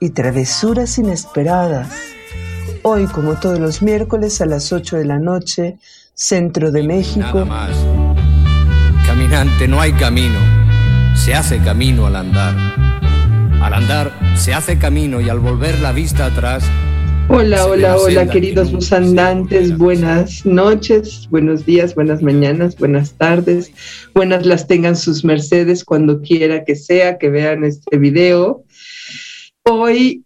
y travesuras inesperadas. Hoy, como todos los miércoles a las 8 de la noche, Centro de México. Nada más. Caminante, no hay camino. Se hace camino al andar. Al andar se hace camino y al volver la vista atrás. Hola, hola, la hola, queridos busandantes. Buenas noches, buenos días, buenas mañanas, buenas tardes. Buenas las tengan sus mercedes cuando quiera que sea que vean este video. Hoy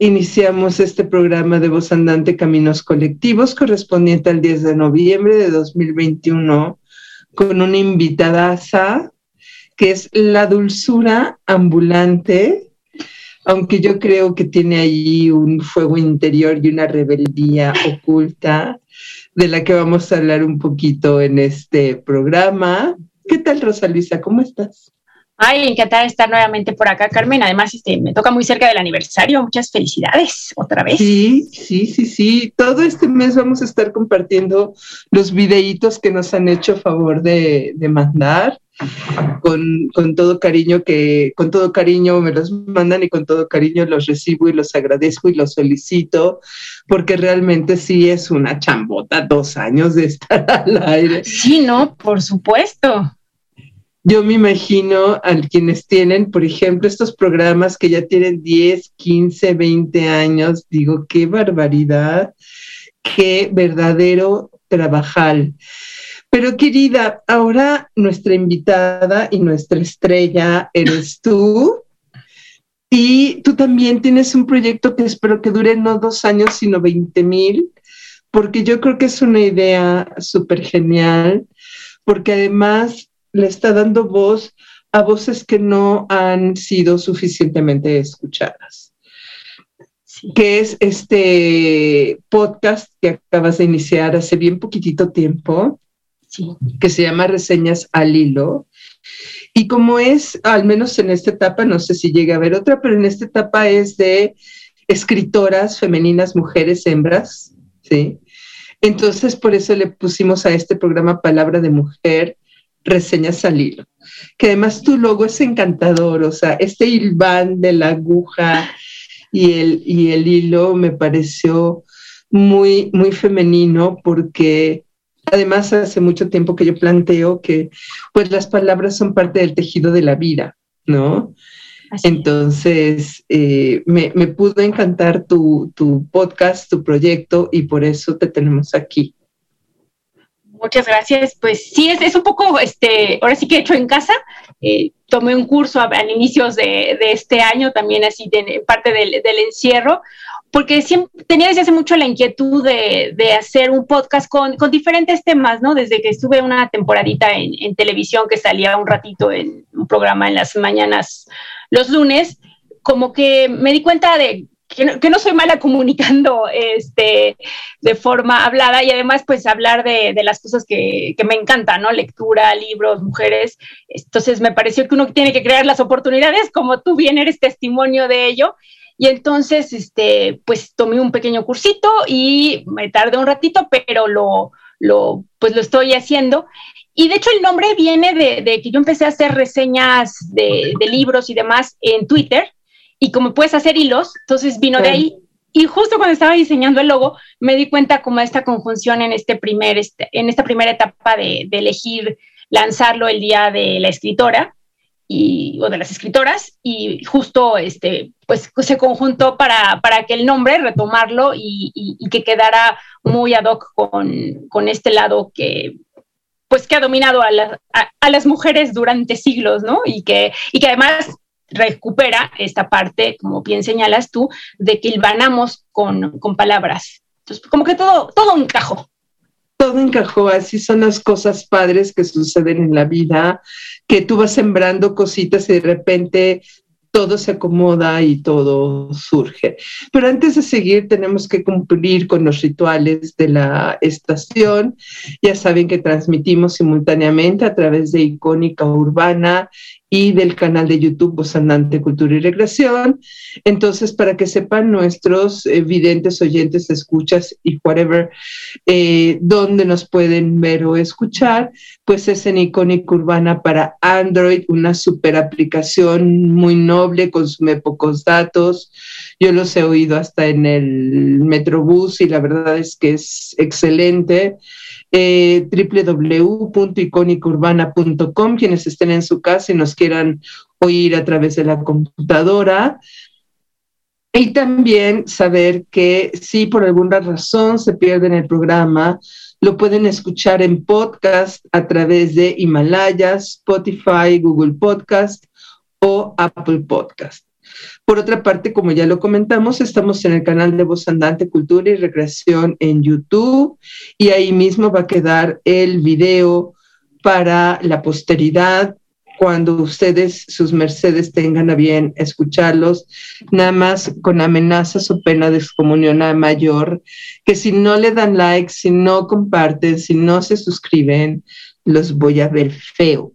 iniciamos este programa de Voz Andante Caminos Colectivos correspondiente al 10 de noviembre de 2021 con una invitada que es la dulzura ambulante, aunque yo creo que tiene allí un fuego interior y una rebeldía oculta de la que vamos a hablar un poquito en este programa. ¿Qué tal, Rosa Luisa? ¿Cómo estás? Ay, encantada de estar nuevamente por acá, Carmen. Además, este, me toca muy cerca del aniversario. Muchas felicidades otra vez. Sí, sí, sí, sí. Todo este mes vamos a estar compartiendo los videitos que nos han hecho favor de, de mandar. Con, con, todo cariño que con todo cariño me los mandan y con todo cariño los recibo y los agradezco y los solicito porque realmente sí es una chambota dos años de estar al aire. Sí, no, por supuesto. Yo me imagino a quienes tienen, por ejemplo, estos programas que ya tienen 10, 15, 20 años, digo, qué barbaridad, qué verdadero trabajal. Pero querida, ahora nuestra invitada y nuestra estrella eres tú. Y tú también tienes un proyecto que espero que dure no dos años, sino 20 mil, porque yo creo que es una idea súper genial, porque además le está dando voz a voces que no han sido suficientemente escuchadas. Sí. Que es este podcast que acabas de iniciar hace bien poquitito tiempo, sí. que se llama Reseñas al Hilo. Y como es, al menos en esta etapa, no sé si llega a haber otra, pero en esta etapa es de escritoras femeninas, mujeres, hembras, ¿sí? Entonces, por eso le pusimos a este programa Palabra de Mujer, reseñas al hilo. Que además tu logo es encantador, o sea, este hilván de la aguja y el, y el hilo me pareció muy, muy femenino porque además hace mucho tiempo que yo planteo que pues las palabras son parte del tejido de la vida, ¿no? Así Entonces, eh, me, me, pudo encantar tu, tu podcast, tu proyecto y por eso te tenemos aquí. Muchas gracias. Pues sí, es, es, un poco, este, ahora sí que he hecho en casa. Eh, tomé un curso a, a inicios de, este año, también así de, parte del, encierro, porque siempre tenía desde hace mucho la inquietud de, hacer un podcast con, con, diferentes temas, ¿no? Desde que estuve una temporadita en, en, televisión que salía un ratito en un programa en las mañanas los lunes, como que me di cuenta de que no, soy mala comunicando este, de forma hablada y además pues hablar de, las cosas que, me encantan, ¿no? Lectura, libros, mujeres. Entonces me pareció que uno tiene que crear las oportunidades, como tú bien eres testimonio de ello. Y entonces, este, pues tomé un pequeño cursito y me tardé un ratito, pero lo, lo, pues lo estoy haciendo. Y de hecho el nombre viene de, que yo empecé a hacer reseñas de libros y demás en Twitter y como puedes hacer hilos, entonces vino sí. de ahí. Y justo cuando estaba diseñando el logo, me di cuenta como esta conjunción en, este primer, este, en esta primera etapa de, de, elegir lanzarlo el día de la escritora y, o de las escritoras y justo este, pues se conjuntó para, para que el nombre, retomarlo y, y, y que quedara muy ad hoc con, con, este lado que pues que ha dominado a, la, a, a las mujeres durante siglos, ¿no? Y que, y que además recupera esta parte, como bien señalas tú, de que hilvanamos con, con palabras. Entonces, como que todo, todo encajó. Todo encajó, así son las cosas padres que suceden en la vida, que tú vas sembrando cositas y de repente todo se acomoda y todo surge. Pero antes de seguir, tenemos que cumplir con los rituales de la estación. Ya saben que transmitimos simultáneamente a través de Icónica Urbana y del canal de YouTube Voz Andante Cultura y Recreación. Entonces, para que sepan nuestros eh, videntes, oyentes, escuchas y whatever, eh, dónde nos pueden ver o escuchar, pues es en Icónica Urbana para Android, una super aplicación muy noble, consume pocos datos. Yo los he oído hasta en el Metrobús y la verdad es que es excelente eh, quienes estén en su casa y nos quieran oír a través de la computadora. Y también saber que si por alguna razón se pierden el programa, lo pueden escuchar en podcast a través de Himalaya, Spotify, Google Podcast o Apple Podcast. Por otra parte, como ya lo comentamos, estamos en el canal de Voz Andante Cultura y Recreación en YouTube y ahí mismo va a quedar el video para la posteridad cuando ustedes, sus mercedes, tengan a bien escucharlos, nada más con amenazas o pena de excomunión a mayor, que si no le dan like, si no comparten, si no se suscriben, los voy a ver feo.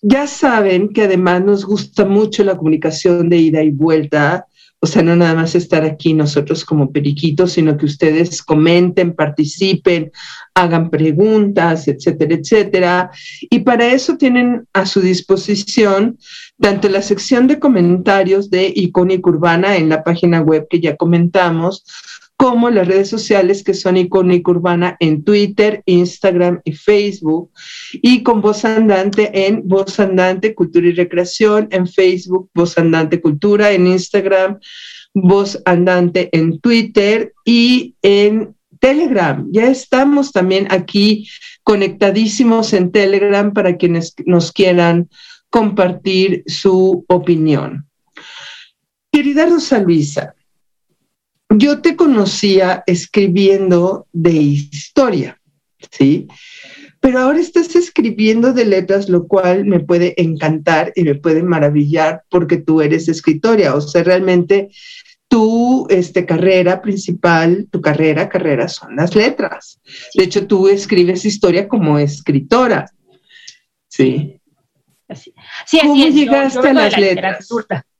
Ya saben que además nos gusta mucho la comunicación de ida y vuelta, o sea, no nada más estar aquí nosotros como periquitos, sino que ustedes comenten, participen, hagan preguntas, etcétera, etcétera. Y para eso tienen a su disposición tanto la sección de comentarios de Icónica Urbana en la página web que ya comentamos, como las redes sociales que son Icónica Urbana en Twitter, Instagram y Facebook, y con Voz Andante en Voz Andante Cultura y Recreación, en Facebook, Voz Andante Cultura, en Instagram, Voz Andante en Twitter y en Telegram. Ya estamos también aquí conectadísimos en Telegram para quienes nos quieran compartir su opinión. Querida Rosa Luisa, yo te conocía escribiendo de historia, ¿sí? Pero ahora estás escribiendo de letras, lo cual me puede encantar y me puede maravillar porque tú eres escritora. O sea, realmente tu este, carrera principal, tu carrera, carrera son las letras. De hecho, tú escribes historia como escritora. Sí. Sí, así ¿Cómo es. llegaste a las letras?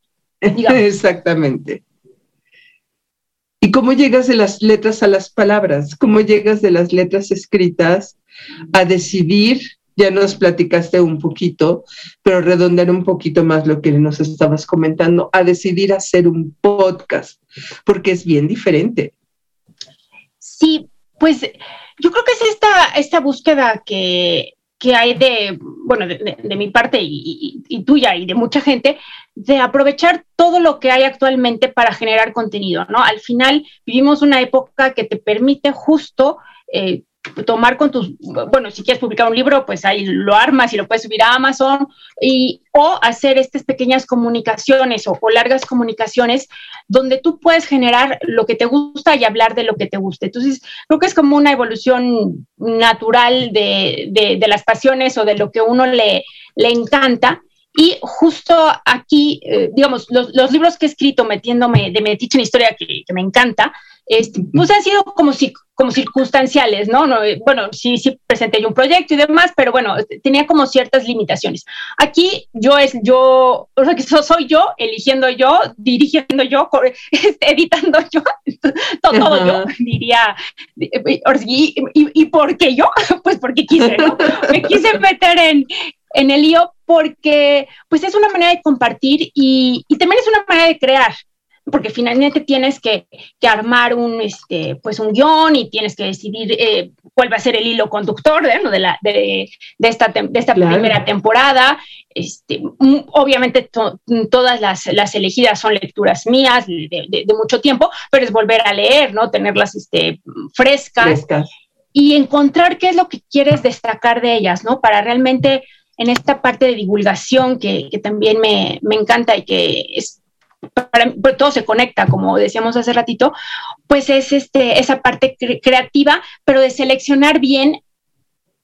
Exactamente. ¿Y cómo llegas de las letras a las palabras? ¿Cómo llegas de las letras escritas a decidir? Ya nos platicaste un poquito, pero redondar un poquito más lo que nos estabas comentando, a decidir hacer un podcast, porque es bien diferente. Sí, pues yo creo que es esta, esta búsqueda que, que hay de, bueno, de, mi parte y, tuya y de mucha gente, de aprovechar todo lo que hay actualmente para generar contenido, ¿no? Al final vivimos una época que te permite justo eh, tomar con tus, bueno, si quieres publicar un libro, pues ahí lo armas y lo puedes subir a Amazon, y, o hacer estas pequeñas comunicaciones o, largas comunicaciones donde tú puedes generar lo que te gusta y hablar de lo que te guste. Entonces, creo que es como una evolución natural de, de, de las pasiones o de lo que uno le, le encanta. Y justo aquí, eh, digamos, los, los, libros que he escrito metiéndome de Metiche en Historia, que, que me encanta, este, pues han sido como, si, como circunstanciales, ¿no? ¿no? Bueno, sí, sí presenté yo un proyecto y demás, pero bueno, tenía como ciertas limitaciones. Aquí yo es yo, o sea, que soy yo, eligiendo yo, dirigiendo yo, editando yo, todo, todo yo, diría. Y, y, ¿Y por qué yo? Pues porque quise, ¿no? Me quise meter en, en el lío porque pues es una manera de compartir y, y, también es una manera de crear, porque finalmente tienes que, que armar un, este, pues un guion y tienes que decidir eh, cuál va a ser el hilo conductor de, ¿no? de, la, de, de esta, de esta claro. primera temporada. Este, obviamente to, todas las, las, elegidas son lecturas mías de, de, mucho tiempo, pero es volver a leer, ¿no? tenerlas este, frescas. frescas. Y encontrar qué es lo que quieres destacar de ellas, ¿no? Para realmente en esta parte de divulgación que, que también me, me, encanta y que es, para, pues todo se conecta, como decíamos hace ratito, pues es este, esa parte cre creativa, pero de seleccionar bien,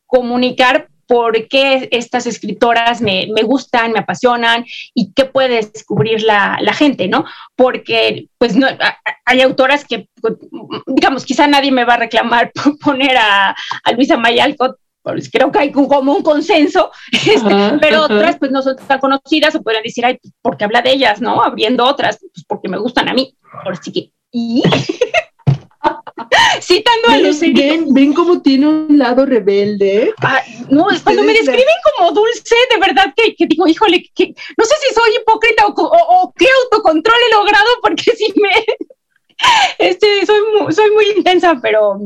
comunicar por qué estas escritoras me, me, gustan, me apasionan y qué puede descubrir la, la gente, ¿no? Porque pues no, hay autoras que, digamos, quizá nadie me va a reclamar por poner a, a Luisa Mayalcott creo que hay como un consenso, este, pero otras pues no son tan conocidas o podrían decir, ay, porque habla de ellas, ¿no? Abriendo otras, pues porque me gustan a mí. Por sí que... ¿Y? Citando a Lucía. Ven, ven cómo tiene un lado rebelde. Ah, no, cuando me describen como dulce, de verdad que, que digo, híjole, que, no sé si soy hipócrita o, o, qué autocontrol he logrado, porque si me. Este, soy, soy muy intensa, pero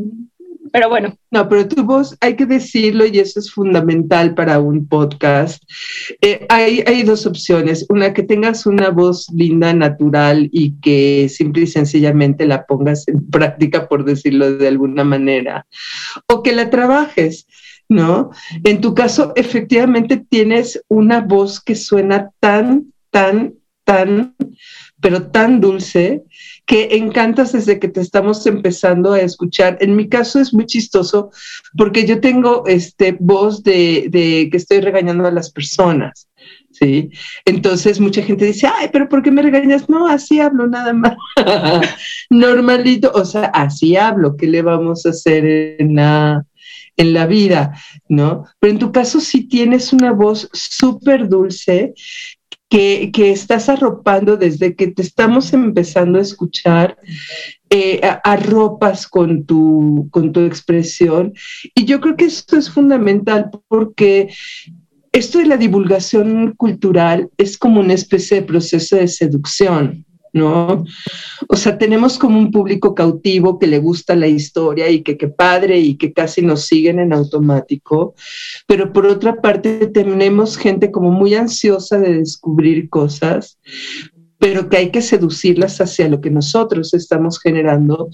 pero bueno. No, pero tu voz, hay que decirlo y eso es fundamental para un podcast. Eh, hay, hay dos opciones. Una, que tengas una voz linda, natural y que simple y sencillamente la pongas en práctica, por decirlo de alguna manera, o que la trabajes. ¿No? En tu caso, efectivamente tienes una voz que suena tan, tan, tan, pero tan dulce que encantas desde que te estamos empezando a escuchar. En mi caso es muy chistoso porque yo tengo este voz de, que estoy regañando a las personas. ¿sí? Entonces mucha gente dice, ay, pero ¿por qué me regañas? No, así hablo nada más. Normalito, o sea, así hablo, ¿qué le vamos a hacer en la, en la vida? ¿No? Pero en tu caso sí tienes una voz súper dulce que, estás arropando desde que te estamos empezando a escuchar, eh, arropas con tu, con tu expresión. Y yo creo que esto es fundamental porque esto de la divulgación cultural es como una especie de proceso de seducción. ¿No? O sea, tenemos como un público cautivo que le gusta la historia y que qué padre y que casi nos siguen en automático, pero por otra parte tenemos gente como muy ansiosa de descubrir cosas, pero que hay que seducirlas hacia lo que nosotros estamos generando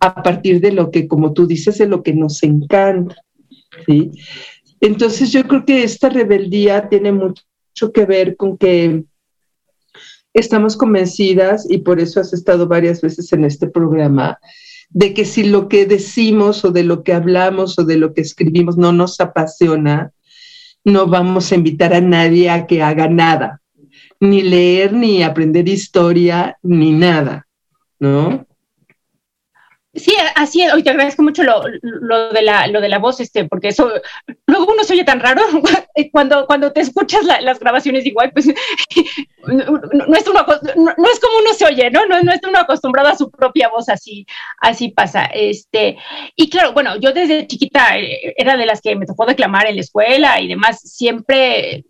a partir de lo que, como tú dices, de lo que nos encanta, ¿sí? Entonces yo creo que esta rebeldía tiene mucho que ver con que estamos convencidas, y por eso has estado varias veces en este programa, de que si lo que decimos o de lo que hablamos o de lo que escribimos no nos apasiona, no vamos a invitar a nadie a que haga nada, ni leer, ni aprender historia, ni nada, ¿no? Sí, así es. Hoy te agradezco mucho lo, de la, lo de la voz, este, porque eso luego uno se oye tan raro cuando, cuando te escuchas las grabaciones igual, pues no, es no, es como uno se oye, ¿no? No, no es uno acostumbrado a su propia voz, así, así pasa. Este, y claro, bueno, yo desde chiquita eh, era de las que me tocó declamar en la escuela y demás, siempre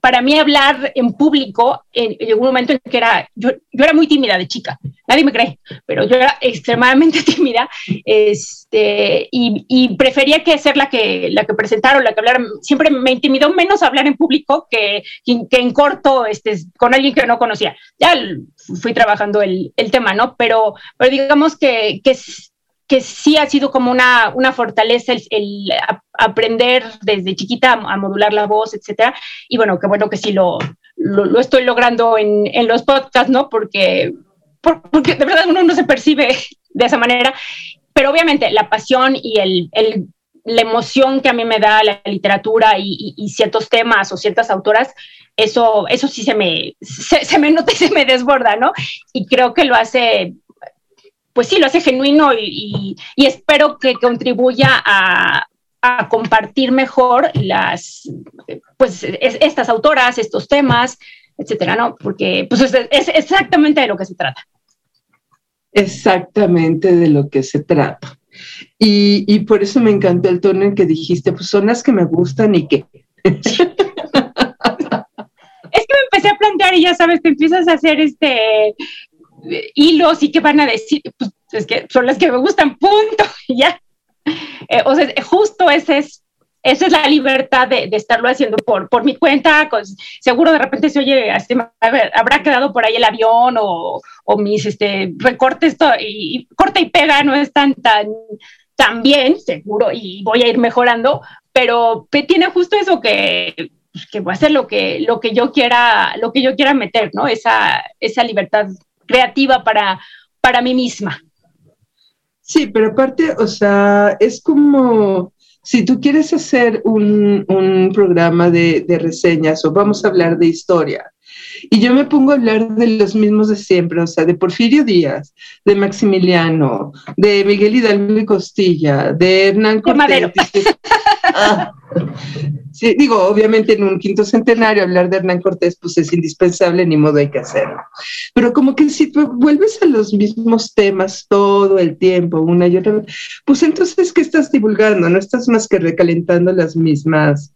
para mí hablar en público, en, en, un momento en que era, yo, yo, era muy tímida de chica, nadie me cree, pero yo era extremadamente tímida este, y, y, prefería que ser la que, la que presentara o la que hablara. Siempre me intimidó menos hablar en público que, que en corto este, con alguien que no conocía. Ya fui trabajando el, el tema, ¿no? Pero, pero digamos que, que que sí ha sido como una, una fortaleza el, aprender desde chiquita a, modular la voz, etcétera. Y bueno, qué bueno que sí lo, lo, estoy logrando en, en, los podcasts, ¿no? Porque, porque de verdad uno no se percibe de esa manera. Pero obviamente la pasión y el, el la emoción que a mí me da la literatura y, y, ciertos temas o ciertas autoras, eso, eso sí se me, se, se, me nota y se me desborda, ¿no? Y creo que lo hace pues sí, lo hace genuino y, espero que contribuya a, compartir mejor las, pues estas autoras, estos temas, etcétera, ¿no? Porque pues es, exactamente de lo que se trata. Exactamente de lo que se trata. Y, y, por eso me encantó el tono en que dijiste, pues son las que me gustan y que... es que me empecé a plantear y ya sabes, te empiezas a hacer este hilos y que van a decir, pues es que son las que me gustan, punto, ya. Eh, o sea, justo ese es, esa es la libertad de, de estarlo haciendo por, por mi cuenta, seguro de repente se oye, así, habrá quedado por ahí el avión o, o mis este, recortes y, corta y pega no están tan, tan bien, seguro, y voy a ir mejorando, pero tiene justo eso que que voy a hacer lo que, lo que yo quiera, lo que yo quiera meter, ¿no? Esa, esa libertad creativa para, para mí misma. Sí, pero aparte, o sea, es como si tú quieres hacer un, programa de, de, reseñas o vamos a hablar de historia, y yo me pongo a hablar de los mismos de siempre, o sea, de Porfirio Díaz, de Maximiliano, de Miguel Hidalgo y Costilla, de Hernán Cortés. Ah, digo, obviamente en un quinto centenario hablar de Hernán Cortés pues es indispensable, ni modo hay que hacerlo. Pero como que si vuelves a los mismos temas todo el tiempo, una y otra vez, pues entonces, ¿qué estás divulgando? No estás más que recalentando las mismas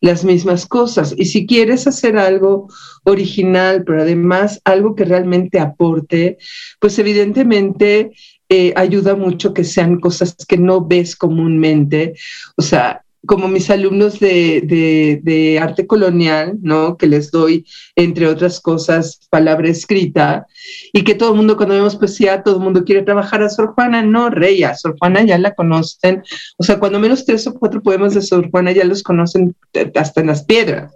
las mismas cosas. Y si quieres hacer algo original, pero además algo que realmente aporte, pues evidentemente eh, ayuda mucho que sean cosas que no ves comúnmente. O sea, como mis alumnos de, arte colonial, ¿no? Que les doy, entre otras cosas, palabra escrita, y que todo el mundo, cuando vemos poesía, todo el mundo quiere trabajar a Sor Juana. No, rey, a Sor Juana ya la conocen. O sea, cuando menos tres o cuatro poemas de Sor Juana ya los conocen hasta en las piedras.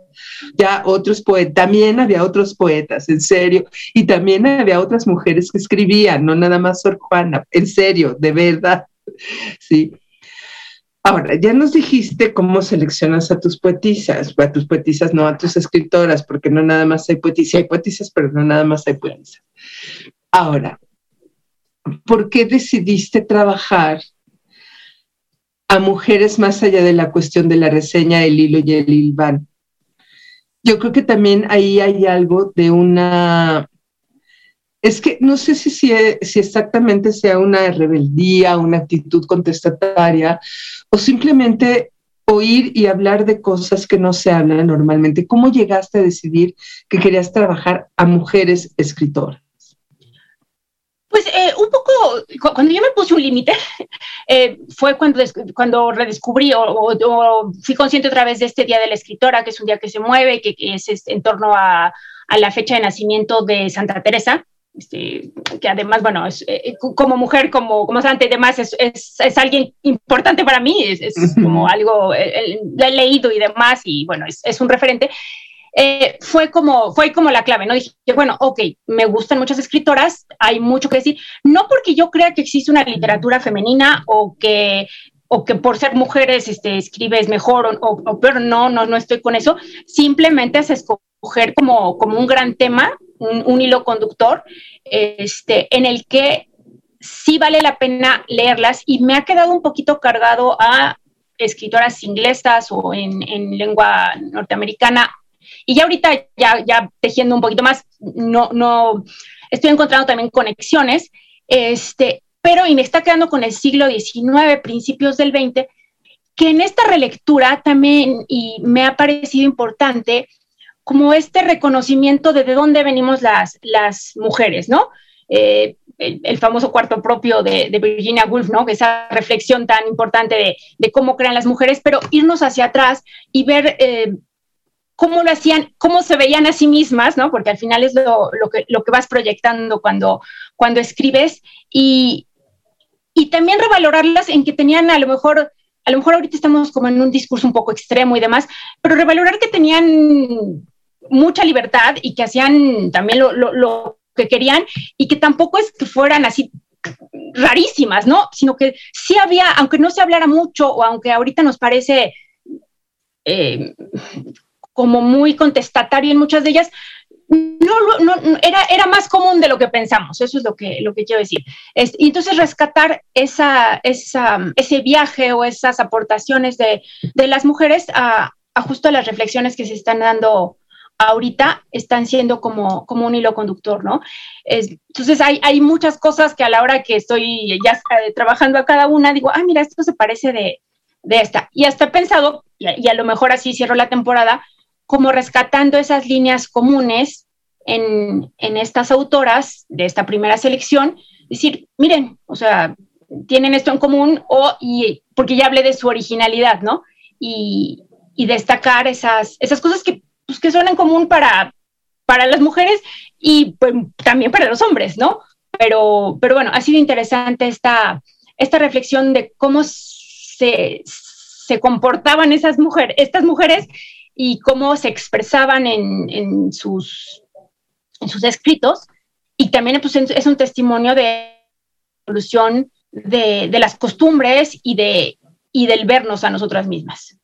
Ya otros poetas, también había otros poetas, en serio, y también había otras mujeres que escribían, no nada más Sor Juana, en serio, de verdad. Sí. Ahora, ya nos dijiste cómo seleccionas a tus poetisas, a tus poetisas, no a tus escritoras, porque no nada más hay poetisas, hay poetisas, pero no nada más hay poetisas. Ahora, ¿por qué decidiste trabajar a mujeres más allá de la cuestión de la reseña, el hilo y el hilván? Yo creo que también ahí hay algo de una es que no sé si, si, exactamente sea una rebeldía, una actitud contestataria o simplemente oír y hablar de cosas que no se hablan normalmente. ¿Cómo llegaste a decidir que querías trabajar a mujeres escritoras? Pues eh, un poco, cuando yo me puse un límite, eh, fue cuando, cuando redescubrí o, fui consciente otra vez de este Día de la Escritora, que es un día que se mueve, que, que es, en torno a, la fecha de nacimiento de Santa Teresa, este, que además, bueno, es, eh, como mujer, como, como Santa y demás, es, es, alguien importante para mí, es, como algo, eh, la he leído y demás, y bueno, es, un referente. Eh, fue, como, fue como la clave, ¿no? Dije, bueno, ok, me gustan muchas escritoras, hay mucho que decir, no porque yo crea que existe una literatura femenina o que o que por ser mujeres este, escribes mejor o, o, pero no, no, no estoy con eso, simplemente es escoger como, como un gran tema un, hilo conductor este, en el que sí vale la pena leerlas y me ha quedado un poquito cargado a escritoras inglesas o en, lengua norteamericana. Y ya ahorita, ya, ya tejiendo un poquito más, no, no, estoy encontrando también conexiones, este, pero y me está quedando con el siglo XIX, principios del XX, que en esta relectura también, y me ha parecido importante, como este reconocimiento de de dónde venimos las, las mujeres, ¿no? Eh, el, famoso cuarto propio de, Virginia Woolf, ¿no? Esa reflexión tan importante de, cómo crean las mujeres, pero irnos hacia atrás y ver eh, cómo lo hacían, cómo se veían a sí mismas, ¿no? Porque al final es lo, que, lo que vas proyectando cuando, cuando escribes y, y también revalorarlas en que tenían a lo mejor a lo mejor ahorita estamos como en un discurso un poco extremo y demás, pero revalorar que tenían mucha libertad y que hacían también lo, que querían y que tampoco es que fueran así rarísimas, ¿no? Sino que sí había, aunque no se hablara mucho o aunque ahorita nos parece eh, como muy contestatario en muchas de ellas, no, no, era, era más común de lo que pensamos, eso es lo que, lo que quiero decir. y entonces rescatar esa, esa, ese viaje o esas aportaciones de, de las mujeres a, a, justo las reflexiones que se están dando ahorita están siendo como, como un hilo conductor, ¿no? entonces hay, hay muchas cosas que a la hora que estoy ya trabajando a cada una, digo, ah, mira, esto se parece de, esta. Y hasta he pensado, y, a lo mejor así cierro la temporada, como rescatando esas líneas comunes en, en estas autoras de esta primera selección, decir, miren, o sea, tienen esto en común, o, y, porque ya hablé de su originalidad, ¿no? Y, y destacar esas, esas cosas que pues, que son en común para, para las mujeres y pues, también para los hombres, ¿no? Pero, pero bueno, ha sido interesante esta, esta reflexión de cómo se, se comportaban esas mujeres, estas mujeres y cómo se expresaban en, en, sus, en sus escritos. Y también pues, es un testimonio de evolución de, de las costumbres y de, y del vernos a nosotras mismas.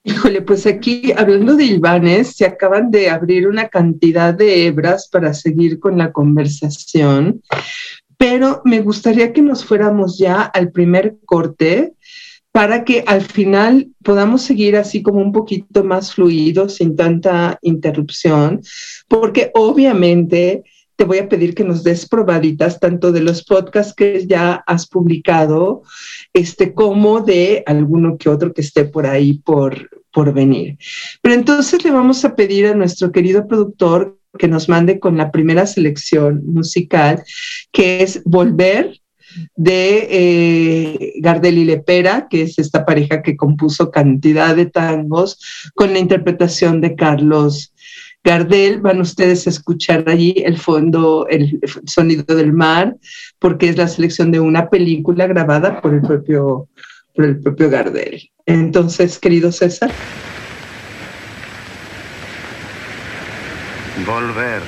Híjole, pues aquí, hablando de Ilvanes, se acaban de abrir una cantidad de hebras para seguir con la conversación, pero me gustaría que nos fuéramos ya al primer corte para que al final podamos seguir así como un poquito más fluido, sin tanta interrupción, porque obviamente te voy a pedir que nos des probaditas tanto de los podcasts que ya has publicado, este, como de alguno que otro que esté por ahí por, por venir. Pero entonces le vamos a pedir a nuestro querido productor que nos mande con la primera selección musical, que es Volver de eh, Gardel y Lepera, que es esta pareja que compuso cantidad de tangos, con la interpretación de Carlos Gardel. Van ustedes a escuchar allí el fondo, el sonido del mar, porque es la selección de una película grabada por el propio, por el propio Gardel. Entonces, querido César. Volver,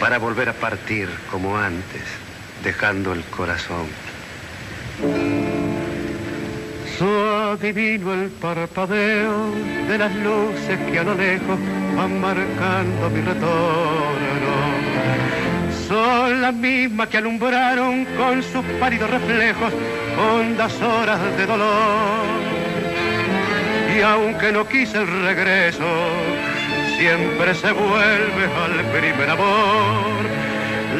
para volver a partir como antes dejando el corazón. Adivino el parpadeo de las luces que a lo lejos van marcando mi retorno. Son las mismas que alumbraron con sus pálidos reflejos hondas horas de dolor. Y aunque no quise el regreso, siempre se vuelve al primer amor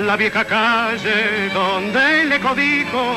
la vieja calle donde le codijo,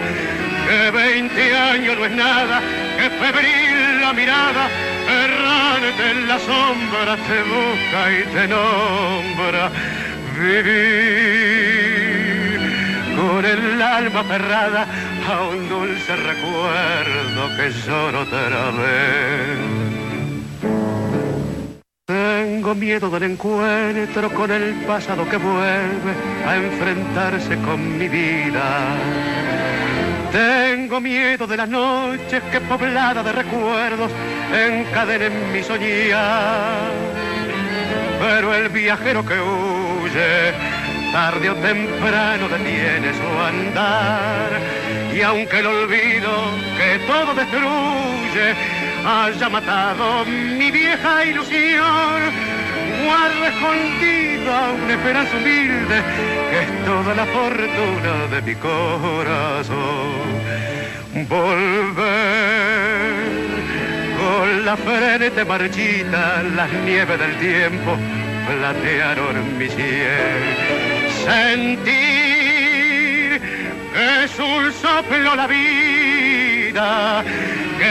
que veinte años no es nada, que febril la mirada, errante en la sombra te busca y te nombra. Vivir con el alma cerrada a un dulce recuerdo que lloro otra vez. Tengo miedo del encuentro con el pasado que vuelve a enfrentarse con mi vida. Tengo miedo de las noches que poblada de recuerdos encadenen mi soñar. Pero el viajero que huye, tarde o temprano detiene su andar. Y aunque el olvido que todo destruye, haya matado mi vieja ilusión. Guardo escondida una esperanza humilde que es toda la fortuna de mi corazón. Volver con la frente marchita, las nieves del tiempo platearon mi cielo. Sentir que es un soplo la vida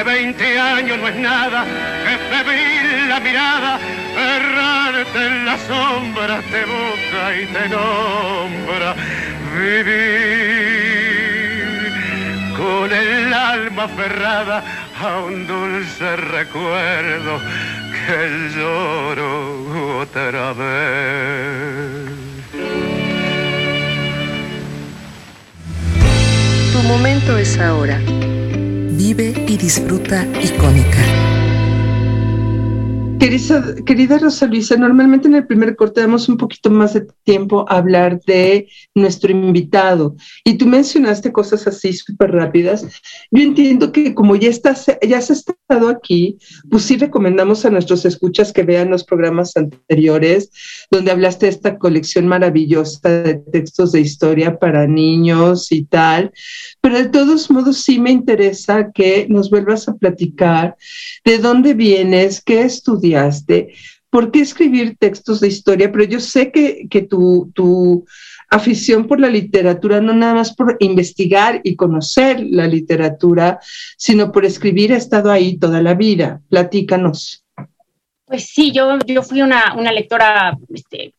que 20 años no es nada, que febril la mirada, errarte en la sombra te busca y te nombra. Vivir con el alma aferrada a un dulce recuerdo que lloro otra vez. Tu momento es ahora vive y disfruta icónica. Querida, querida, Rosa Luisa, normalmente en el primer corte damos un poquito más de tiempo a hablar de nuestro invitado y tú mencionaste cosas así súper rápidas. Yo entiendo que como ya, estás, ya has estado aquí, pues sí recomendamos a nuestros escuchas que vean los programas anteriores donde hablaste de esta colección maravillosa de textos de historia para niños y tal, pero de todos modos sí me interesa que nos vuelvas a platicar de dónde vienes, qué estudias ¿por qué escribir textos de historia? Pero yo sé que, tu, tu, afición por la literatura, no nada más por investigar y conocer la literatura, sino por escribir, ha estado ahí toda la vida. Platícanos. Pues sí, yo, yo fui una, lectora este,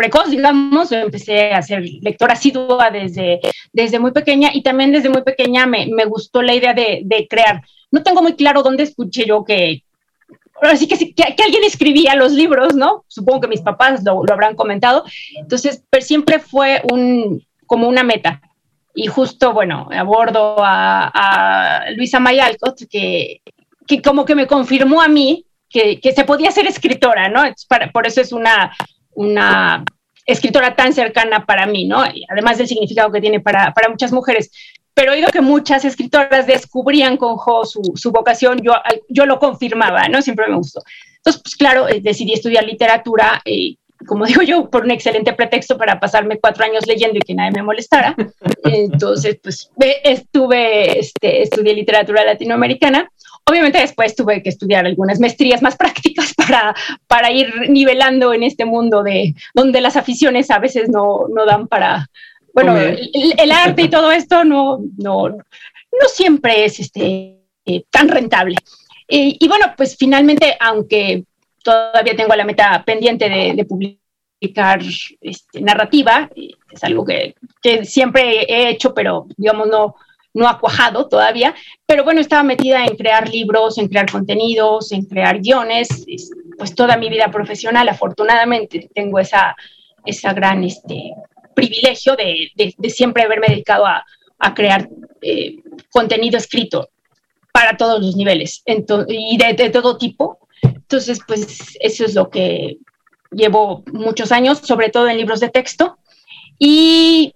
precoz, digamos, empecé a ser lectora asidua desde, desde muy pequeña y también desde muy pequeña me, me gustó la idea de, de, crear. No tengo muy claro dónde escuché yo que, así que, que, alguien escribía los libros, ¿no? Supongo que mis papás lo, lo habrán comentado. Entonces, pero siempre fue un, como una meta. Y justo, bueno, abordo a, a Luisa Mayalcott, que, que como que me confirmó a mí que, que se podía ser escritora, ¿no? Para, por eso es una, una escritora tan cercana para mí, ¿no? Y además del significado que tiene para, para muchas mujeres. Pero he oído que muchas escritoras descubrían con Jo su, su, vocación, yo, yo lo confirmaba, ¿no? Siempre me gustó. Entonces, pues claro, eh, decidí estudiar literatura, eh, como digo yo, por un excelente pretexto para pasarme cuatro años leyendo y que nadie me molestara. Entonces, pues estuve, este, estudié literatura latinoamericana Obviamente después tuve que estudiar algunas maestrías más prácticas para, para ir nivelando en este mundo de donde las aficiones a veces no, no dan para, bueno, el, el, arte y todo esto no, no, no siempre es este, eh, tan rentable. Y, y, bueno, pues finalmente, aunque todavía tengo la meta pendiente de, de publicar este, narrativa, es algo que, que siempre he hecho, pero digamos no, no ha cuajado todavía, pero bueno, estaba metida en crear libros, en crear contenidos, en crear guiones, pues toda mi vida profesional, afortunadamente, tengo esa, esa gran este, privilegio de, de, siempre haberme dedicado a, a crear eh, contenido escrito para todos los niveles entonces, y de, de todo tipo. Entonces, pues eso es lo que llevo muchos años, sobre todo en libros de texto. Y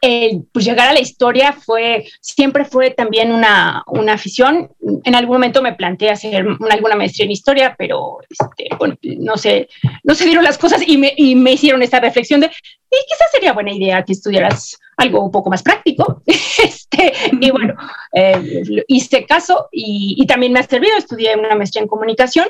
eh, pues llegar a la historia fue, siempre fue también una, una afición. En algún momento me planteé hacer una, alguna maestría en historia, pero este, bueno, no sé, no se dieron las cosas y me, y me hicieron esta reflexión de, y quizás sería buena idea que estudiaras algo un poco más práctico. este, y bueno, eh, hice caso y, y también me ha servido, estudié una maestría en comunicación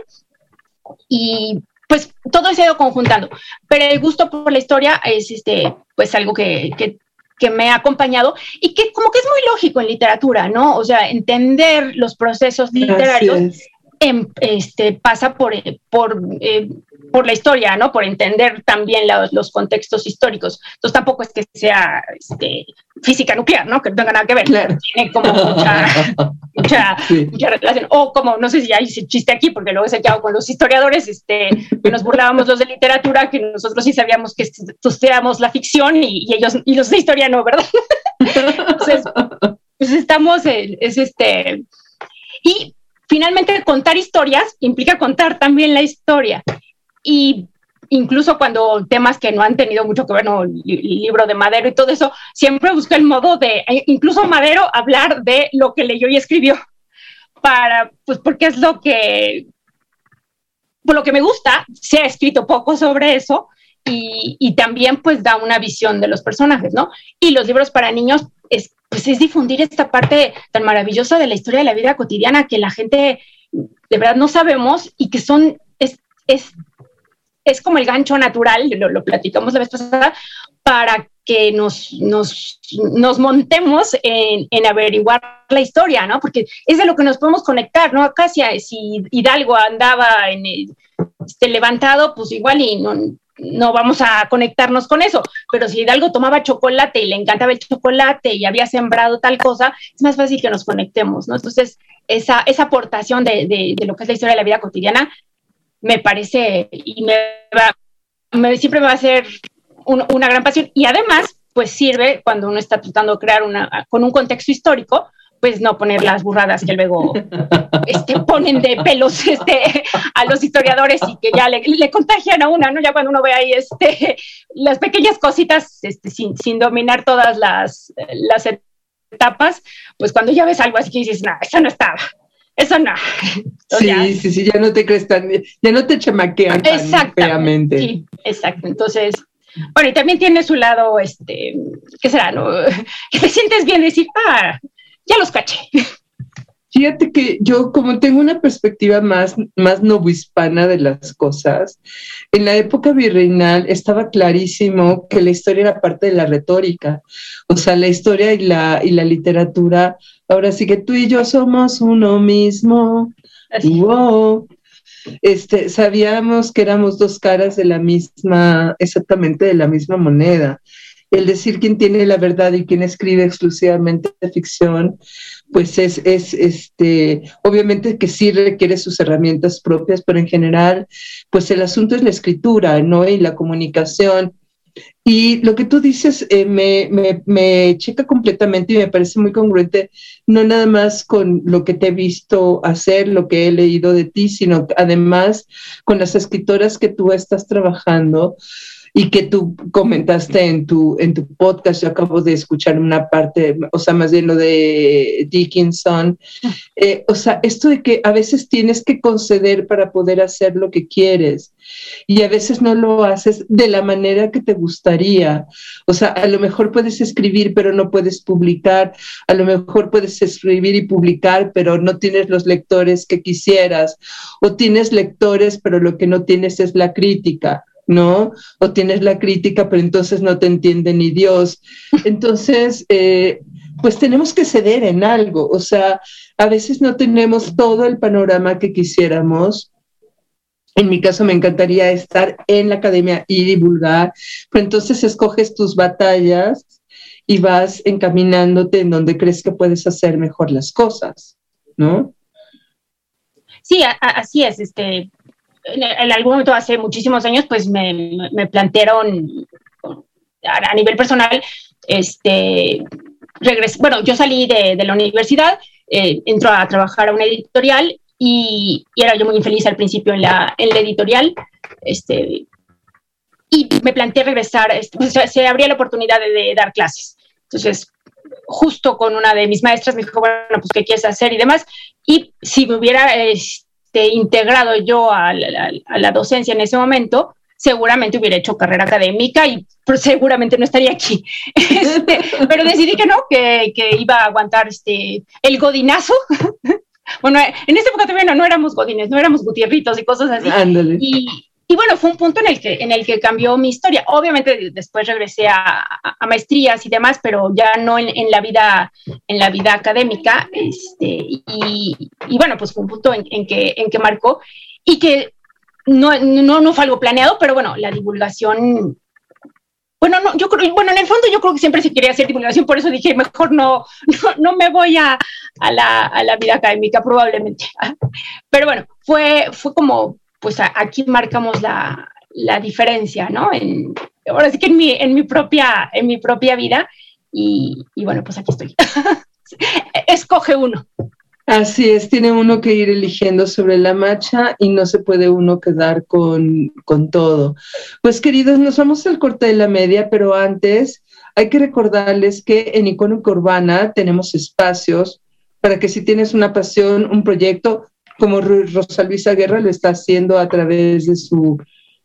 y pues todo se ha ido conjuntando, pero el gusto por la historia es este, pues algo que, que que me ha acompañado y que como que es muy lógico en literatura, ¿no? O sea, entender los procesos literarios en, este, pasa por, por, eh, por la historia, ¿no? Por entender también los, los, contextos históricos. Entonces tampoco es que sea este, física nuclear, ¿no? Que no tenga nada que ver. Claro. Tiene como mucha, mucha, sí. mucha, relación. O como, no sé si hay chiste aquí, porque luego se quedado con los historiadores, este, que nos burlábamos los de literatura, que nosotros sí sabíamos que estudiábamos la ficción y, y, ellos, y los de historia no, ¿verdad? Entonces, pues estamos, en, es este... Y finalmente contar historias implica contar también la historia. Y incluso cuando temas que no han tenido mucho que ver, no, libro de Madero y todo eso, siempre busco el modo de, e incluso Madero, hablar de lo que leyó y escribió, para, pues porque es lo que, por lo que me gusta, se ha escrito poco sobre eso y, y también pues da una visión de los personajes, ¿no? Y los libros para niños es, pues es difundir esta parte tan maravillosa de la historia de la vida cotidiana que la gente de verdad no sabemos y que son, es, es, es como el gancho natural, lo, lo platicamos la vez pasada, para que nos, nos, nos montemos en, en, averiguar la historia, ¿no? Porque es de lo que nos podemos conectar, ¿no? Casi si Hidalgo andaba en el, este, levantado, pues igual y no, no vamos a conectarnos con eso, pero si Hidalgo tomaba chocolate y le encantaba el chocolate y había sembrado tal cosa, es más fácil que nos conectemos, ¿no? Entonces, esa, esa aportación de, de lo que es la historia de la vida cotidiana me parece y me va, me, siempre me va a ser un, una gran pasión y además, pues sirve cuando uno está tratando de crear una, con un contexto histórico, pues no poner las burradas que luego este, ponen de pelos este, a los historiadores y que ya le, le, contagian a una, ¿no? Ya cuando uno ve ahí este, las pequeñas cositas este, sin, sin dominar todas las, las etapas, pues cuando ya ves algo así que dices, no, eso no estaba, eso no. Sí, ya, sí, sí, ya no te crees tan, ya no te chamaquean tan feamente. Sí, exacto. Entonces, bueno, y también tiene su lado, este, ¿qué será? No? Que te sientes bien decir, ah, ya los caché. Fíjate que yo como tengo una perspectiva más, más novohispana de las cosas, en la época virreinal estaba clarísimo que la historia era parte de la retórica, o sea, la historia y la, y la literatura, ahora sí que tú y yo somos uno mismo, Así. Wow. este, sabíamos que éramos dos caras de la misma, exactamente de la misma moneda. El decir quién tiene la verdad y quién escribe exclusivamente ficción, pues es, es, este, obviamente que sí requiere sus herramientas propias, pero en general, pues el asunto es la escritura, ¿no? Y la comunicación y lo que tú dices eh, me, me, me, checa completamente y me parece muy congruente, no nada más con lo que te he visto hacer, lo que he leído de ti, sino además con las escritoras que tú estás trabajando y que tú comentaste en tu, en tu podcast, yo acabo de escuchar una parte, o sea, más bien lo de Dickinson, eh, o sea, esto de que a veces tienes que conceder para poder hacer lo que quieres y a veces no lo haces de la manera que te gustaría, o sea, a lo mejor puedes escribir pero no puedes publicar, a lo mejor puedes escribir y publicar pero no tienes los lectores que quisieras, o tienes lectores pero lo que no tienes es la crítica. ¿No? O tienes la crítica, pero entonces no te entiende ni Dios. Entonces, eh, pues tenemos que ceder en algo, o sea, a veces no tenemos todo el panorama que quisiéramos. En mi caso me encantaría estar en la academia y divulgar, pero entonces escoges tus batallas y vas encaminándote en donde crees que puedes hacer mejor las cosas, ¿no? Sí, así es. Este, en, algún momento hace muchísimos años, pues me, me plantearon a, nivel personal, este, bueno, yo salí de, de la universidad, eh, entro a trabajar a una editorial y, y, era yo muy infeliz al principio en la, en la editorial, este, y me planteé regresar, este, pues, se, abría la oportunidad de, de, dar clases. Entonces, justo con una de mis maestras me dijo, bueno, pues, ¿qué quieres hacer? Y demás. Y si me hubiera... Este, este, integrado yo a la, docencia en ese momento, seguramente hubiera hecho carrera académica y seguramente no estaría aquí. Este, pero decidí que no, que, iba a aguantar este, el godinazo. bueno, en esa época todavía no, éramos godines, no éramos gutierritos y cosas así. Y, y bueno, fue un punto en el que, en el que cambió mi historia. Obviamente después regresé a, a maestrías y demás, pero ya no en, en, la, vida, en la vida académica. Este, y, y bueno, pues fue un punto en, en, que, en que marcó y que no, no, no fue algo planeado, pero bueno, la divulgación bueno, no, yo creo, bueno, en el fondo yo creo que siempre se quería hacer divulgación, por eso dije, mejor no, no, no me voy a, a, la, a, la, vida académica, probablemente. Pero bueno, fue, fue como pues aquí marcamos la, la diferencia, ¿no? En, ahora sí que en mi, en mi, propia, en mi propia vida y, y bueno, pues aquí estoy. Escoge uno. Así es, tiene uno que ir eligiendo sobre la marcha y no se puede uno quedar con, con, todo. Pues queridos, nos vamos al corte de la media, pero antes hay que recordarles que en Icónica Urbana tenemos espacios para que si tienes una pasión, un proyecto, como Rosa Luisa Guerra lo está haciendo a través de su,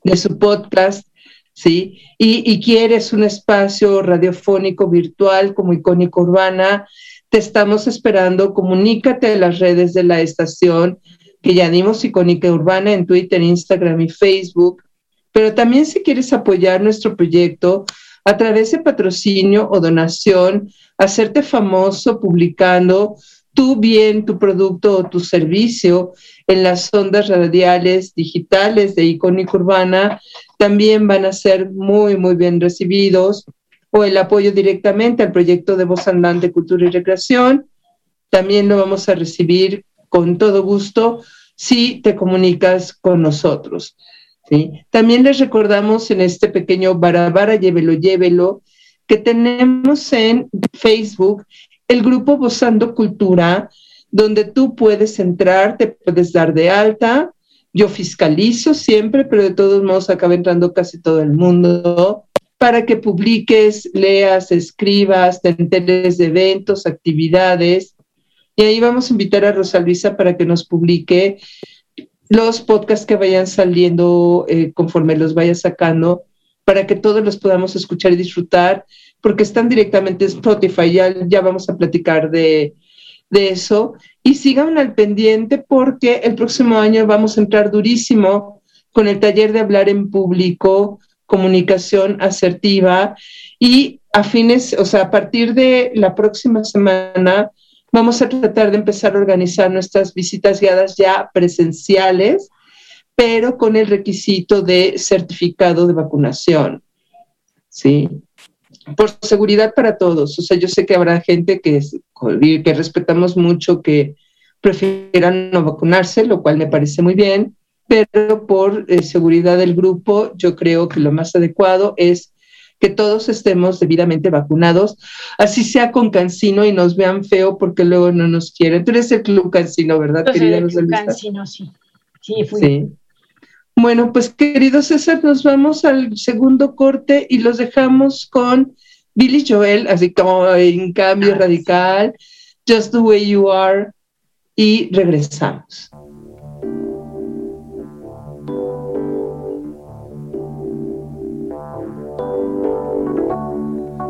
de su podcast, ¿sí? Y, y quieres un espacio radiofónico virtual como Icónica Urbana, te estamos esperando, comunícate a las redes de la estación, que ya dimos Icónica Urbana en Twitter, Instagram y Facebook, pero también si quieres apoyar nuestro proyecto a través de patrocinio o donación, hacerte famoso publicando tú bien tu producto o tu servicio en las ondas radiales digitales de Icónica Urbana también van a ser muy, muy bien recibidos o el apoyo directamente al proyecto de Voz Andante Cultura y Recreación, también lo vamos a recibir con todo gusto si te comunicas con nosotros. ¿sí? También les recordamos en este pequeño Barabara, llévelo, llévelo, que tenemos en Facebook el grupo Bozando Cultura, donde tú puedes entrar, te puedes dar de alta. Yo fiscalizo siempre, pero de todos modos acaba entrando casi todo el mundo para que publiques, leas, escribas, te enteres de eventos, actividades. Y ahí vamos a invitar a Rosa Luisa para que nos publique los podcasts que vayan saliendo eh, conforme los vaya sacando, para que todos los podamos escuchar y disfrutar porque están directamente en Spotify, ya, ya vamos a platicar de, de eso. Y sigan al pendiente porque el próximo año vamos a entrar durísimo con el taller de hablar en público, comunicación asertiva y a fines, o sea, a partir de la próxima semana vamos a tratar de empezar a organizar nuestras visitas guiadas ya presenciales pero con el requisito de certificado de vacunación. ¿Sí? Por seguridad para todos. O sea, yo sé que habrá gente que, que respetamos mucho que prefieran no vacunarse, lo cual me parece muy bien, pero por eh, seguridad del grupo, yo creo que lo más adecuado es que todos estemos debidamente vacunados, así sea con cancino y nos vean feo porque luego no nos quieren. Tú eres el club cancino, ¿verdad, querida? El club cancino, sí. Sí, fui. sí. Bueno, pues querido César, nos vamos al segundo corte y los dejamos con Billy Joel, así como en cambio radical, Just the Way You Are, y regresamos.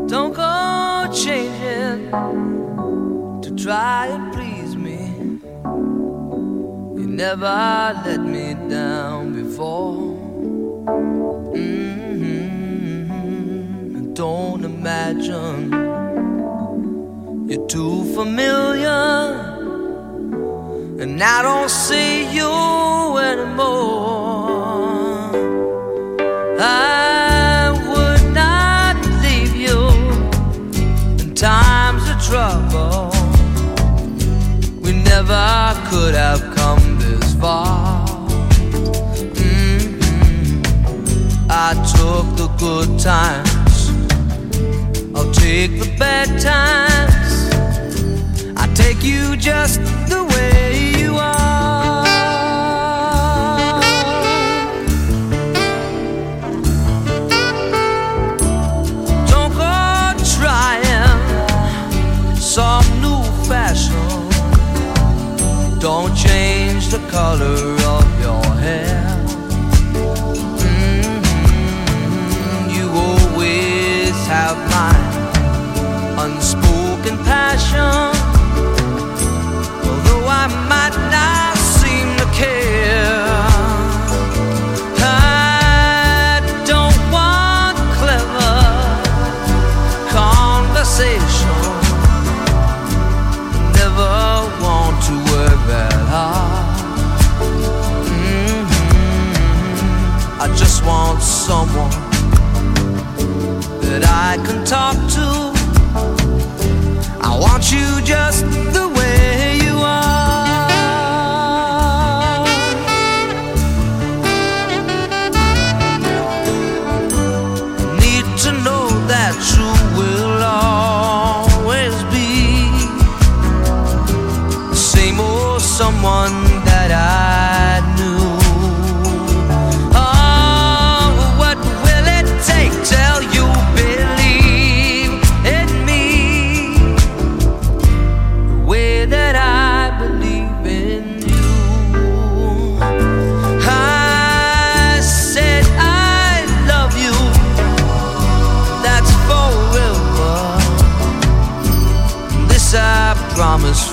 Don't go changing to try and please me. You never let me down before. Mm-hmm. Don't imagine you're too familiar and I don't see you anymore. I would not leave you in times of trouble. We never could have I took the good times, I'll take the bad times. I take you just the way you are. Don't go trying some new fashion. Don't change the color promise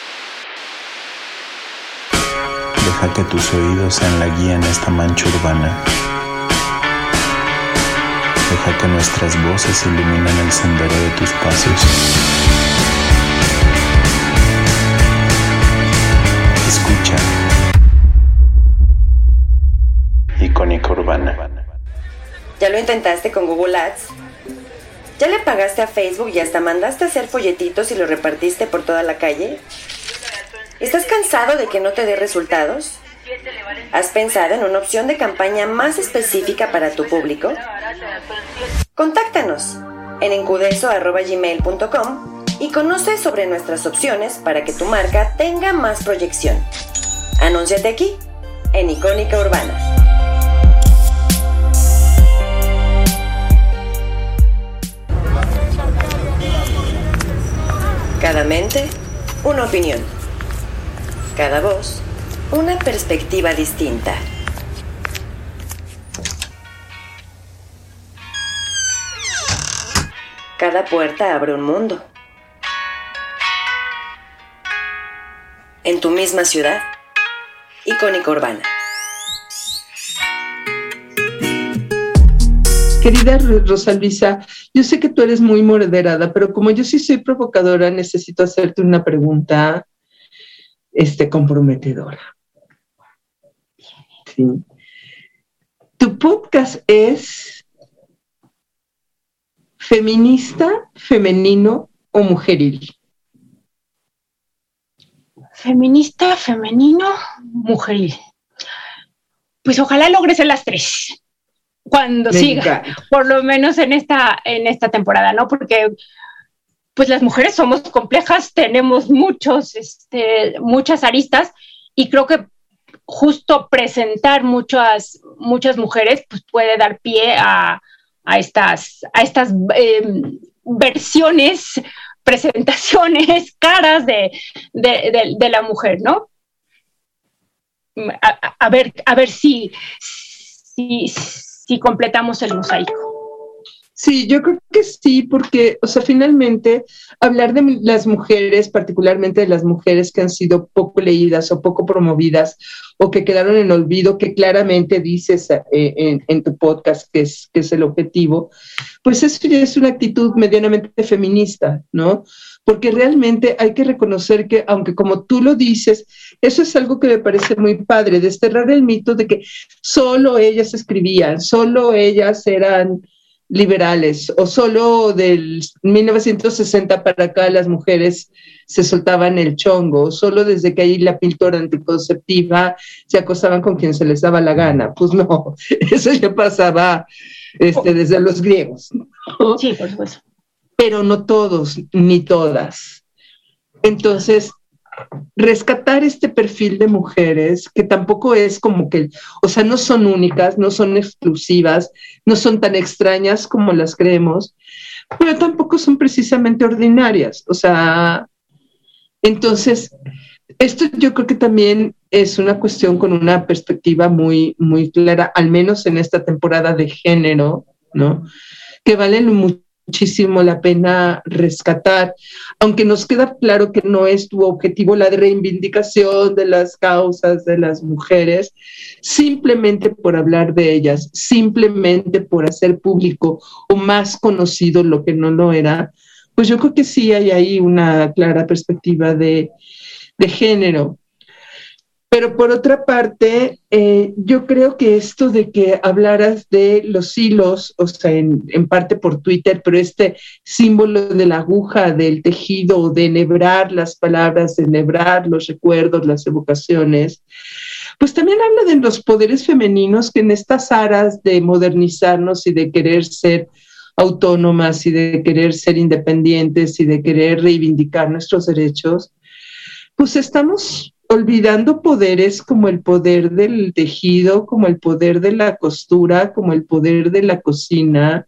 Deja que tus oídos sean la guía en esta mancha urbana. Deja que nuestras voces iluminen el sendero de tus pasos. Escucha. Icónica Urbana. ¿Ya lo intentaste con Google Ads? ¿Ya le pagaste a Facebook y hasta mandaste a hacer folletitos y lo repartiste por toda la calle? ¿Estás cansado de que no te dé resultados? ¿Has pensado en una opción de campaña más específica para tu público? Contáctanos en encudeso.gmail.com y conoce sobre nuestras opciones para que tu marca tenga más proyección. Anúnciate aquí, en Icónica Urbana. Cada mente, una opinión. Cada voz, una perspectiva distinta. Cada puerta abre un mundo. En tu misma ciudad, Icónica Urbana. Querida Rosa Luisa, yo sé que tú eres muy moderada, pero como yo sí soy provocadora, necesito hacerte una pregunta este, comprometedora. Sí. Tu podcast es feminista, femenino o mujeril. Feminista, femenino, mujeril. Pues ojalá logres en las tres cuando siga, por lo menos en esta, en esta temporada, ¿no? Porque pues las mujeres somos complejas, tenemos muchos, este, muchas aristas y creo que justo presentar muchas, muchas mujeres pues puede dar pie a, estas, a estas em, versiones, presentaciones, caras de, la mujer, ¿no? A, ver, a ver si, si completamos el mosaico. Sí, yo creo que sí, porque, o sea, finalmente hablar de las mujeres, particularmente de las mujeres que han sido poco leídas o poco promovidas o que quedaron en olvido, que claramente dices eh, en, tu podcast que es, que es el objetivo, pues eso ya es una actitud medianamente feminista, ¿no? Porque realmente hay que reconocer que, aunque como tú lo dices, eso es algo que me parece muy padre, desterrar el mito de que solo ellas escribían, solo ellas eran liberales o solo del 1960 para acá las mujeres se soltaban el chongo, solo desde que ahí la pintura anticonceptiva se acosaban con quien se les daba la gana. Pues no, eso ya pasaba este, desde los griegos. Sí, por supuesto. Pero no todos, ni todas. Entonces, rescatar este perfil de mujeres que tampoco es como que, o sea, no son únicas, no son exclusivas, no son tan extrañas como las creemos, pero tampoco son precisamente ordinarias. O sea, entonces, esto yo creo que también es una cuestión con una perspectiva muy, muy clara, al menos en esta temporada de género, ¿no? Que valen mucho muchísimo la pena rescatar, aunque nos queda claro que no es tu objetivo la reivindicación de las causas de las mujeres, simplemente por hablar de ellas, simplemente por hacer público o más conocido lo que no lo era, pues yo creo que sí hay ahí una clara perspectiva de, de género. Pero por otra parte, eh, yo creo que esto de que hablaras de los hilos, o sea, en, parte por Twitter, pero este símbolo de la aguja, del tejido, de enhebrar las palabras, de enhebrar los recuerdos, las evocaciones, pues también habla de los poderes femeninos que en estas aras de modernizarnos y de querer ser autónomas y de querer ser independientes y de querer reivindicar nuestros derechos, pues estamos olvidando poderes como el poder del tejido, como el poder de la costura, como el poder de la cocina,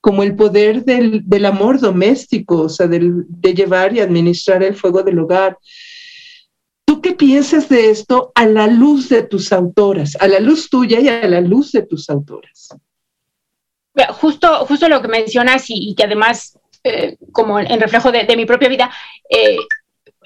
como el poder del, amor doméstico, o sea, de llevar y administrar el fuego del hogar. ¿Tú qué piensas de esto a la luz de tus autoras, a la luz tuya y a la luz de tus autoras? Justo, justo lo que mencionas y, que además, eh, como en reflejo de, mi propia vida, eh,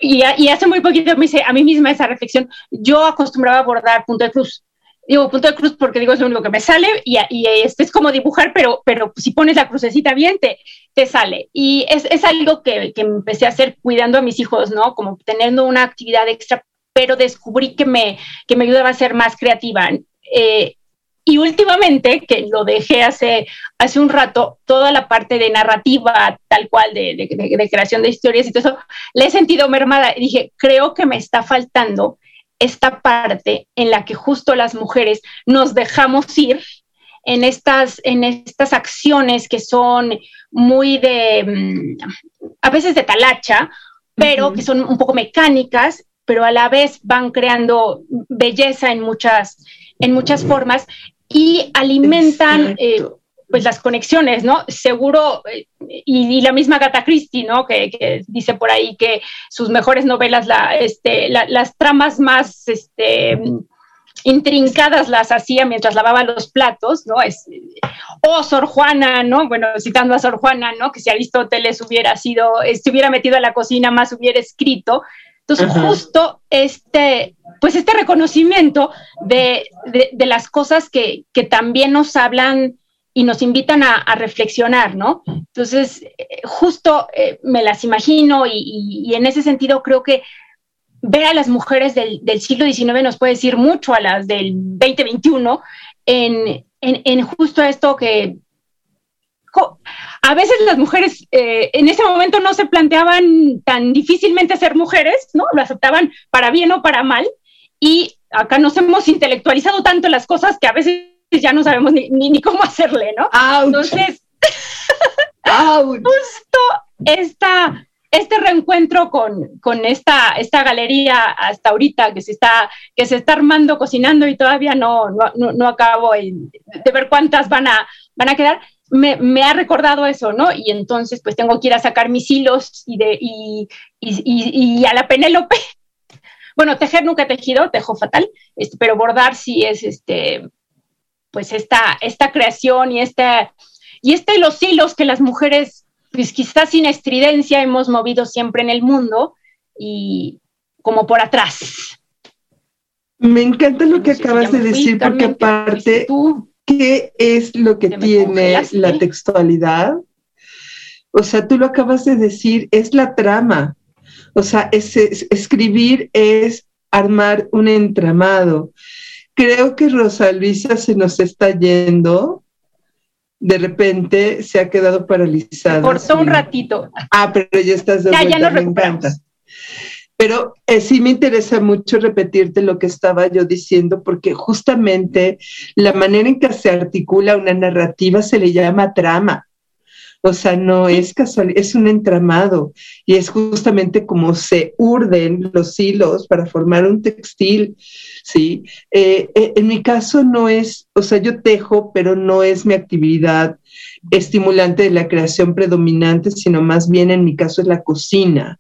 y, hace muy poquito me hice a mí misma esa reflexión, yo acostumbraba a bordar punto de cruz. Digo punto de cruz porque digo es lo único que me sale y, y este es como dibujar, pero, pero si pones la crucecita bien te, te sale. Y es, es algo que, que, empecé a hacer cuidando a mis hijos, ¿no? Como teniendo una actividad extra, pero descubrí que me, que me ayudaba a ser más creativa. Eh, y últimamente, que lo dejé hace, hace un rato, toda la parte de narrativa tal cual, de, de, creación de historias y todo eso, le he sentido mermada. Y dije, creo que me está faltando esta parte en la que justo las mujeres nos dejamos ir en estas, en estas acciones que son muy de, mm, a veces de talacha, pero que son un poco mecánicas, pero a la vez van creando belleza en muchas, en muchas formas y alimentan eh, pues las conexiones, ¿no? Seguro, eh, y, la misma Gata Christie, ¿no? Que, dice por ahí que sus mejores novelas, la, este, las tramas más este, intrincadas las hacía mientras lavaba los platos, ¿no? Es, o Sor Juana, ¿no? Bueno, citando a Sor Juana, ¿no? Que si Aristóteles hubiera sido, se hubiera metido a la cocina más hubiera escrito, entonces, justo este, pues este reconocimiento de, las cosas que, también nos hablan y nos invitan a, reflexionar, ¿no? Entonces, justo eh, me las imagino y, en ese sentido creo que ver a las mujeres del, siglo XIX nos puede decir mucho a las del 2021 en, en justo esto que a veces las mujeres eh, en ese momento no se planteaban tan difícilmente ser mujeres, ¿no? Lo aceptaban para bien o para mal. Y acá nos hemos intelectualizado tanto las cosas que a veces ya no sabemos ni, ni, cómo hacerle, ¿no? Entonces, justo esta, este reencuentro con, con, esta, esta galería hasta ahorita que se está, que se está armando, cocinando y todavía no, no, no, acabo de ver cuántas van a, van a quedar, me, ha recordado eso, ¿no? Y entonces pues tengo que ir a sacar mis hilos y, de, y, y, a la Penélope. Bueno, tejer nunca he tejido, tejo fatal, este, pero bordar sí es este, pues esta, esta creación y esta, y este los hilos que las mujeres, pues quizás sin estridencia hemos movido siempre en el mundo y como por atrás. Me encanta lo que acabas de decir, porque aparte, ¿Qué es lo que tiene la textualidad? O sea, tú lo acabas de decir, es la trama. O sea, escribir es armar un entramado. Creo que Rosa Luisa se nos está yendo. De repente se ha quedado paralizada. cortó un ratito. Ah, pero ya estás de ya, ya nos me encanta. Pero eh, sí me interesa mucho repetirte lo que estaba yo diciendo, porque justamente la manera en que se articula una narrativa se le llama trama. O sea, no es casual, es un entramado y es justamente como se urden los hilos para formar un textil, ¿sí? Eh, eh, en mi caso no es, o sea, yo tejo, pero no es mi actividad estimulante de la creación predominante, sino más bien en mi caso es la cocina.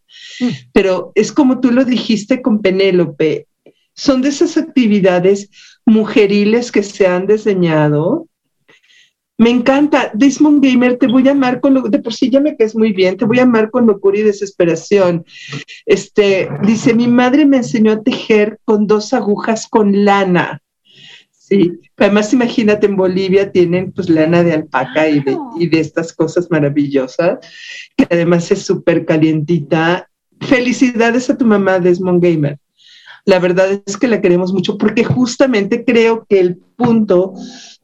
Pero es como tú lo dijiste con Penélope, son de esas actividades mujeriles que se han diseñado. Me encanta, Desmond Gamer, te voy a amar con lo, de por sí ya me quedas muy bien, te voy a amar con locura y desesperación. Este, dice, mi madre me enseñó a tejer con dos agujas con lana. Sí, además imagínate en Bolivia tienen pues lana de alpaca y de, y de estas cosas maravillosas, que además es súper calientita felicidades a tu mamá, Desmond Gamer. La verdad es que la queremos mucho porque justamente creo que el punto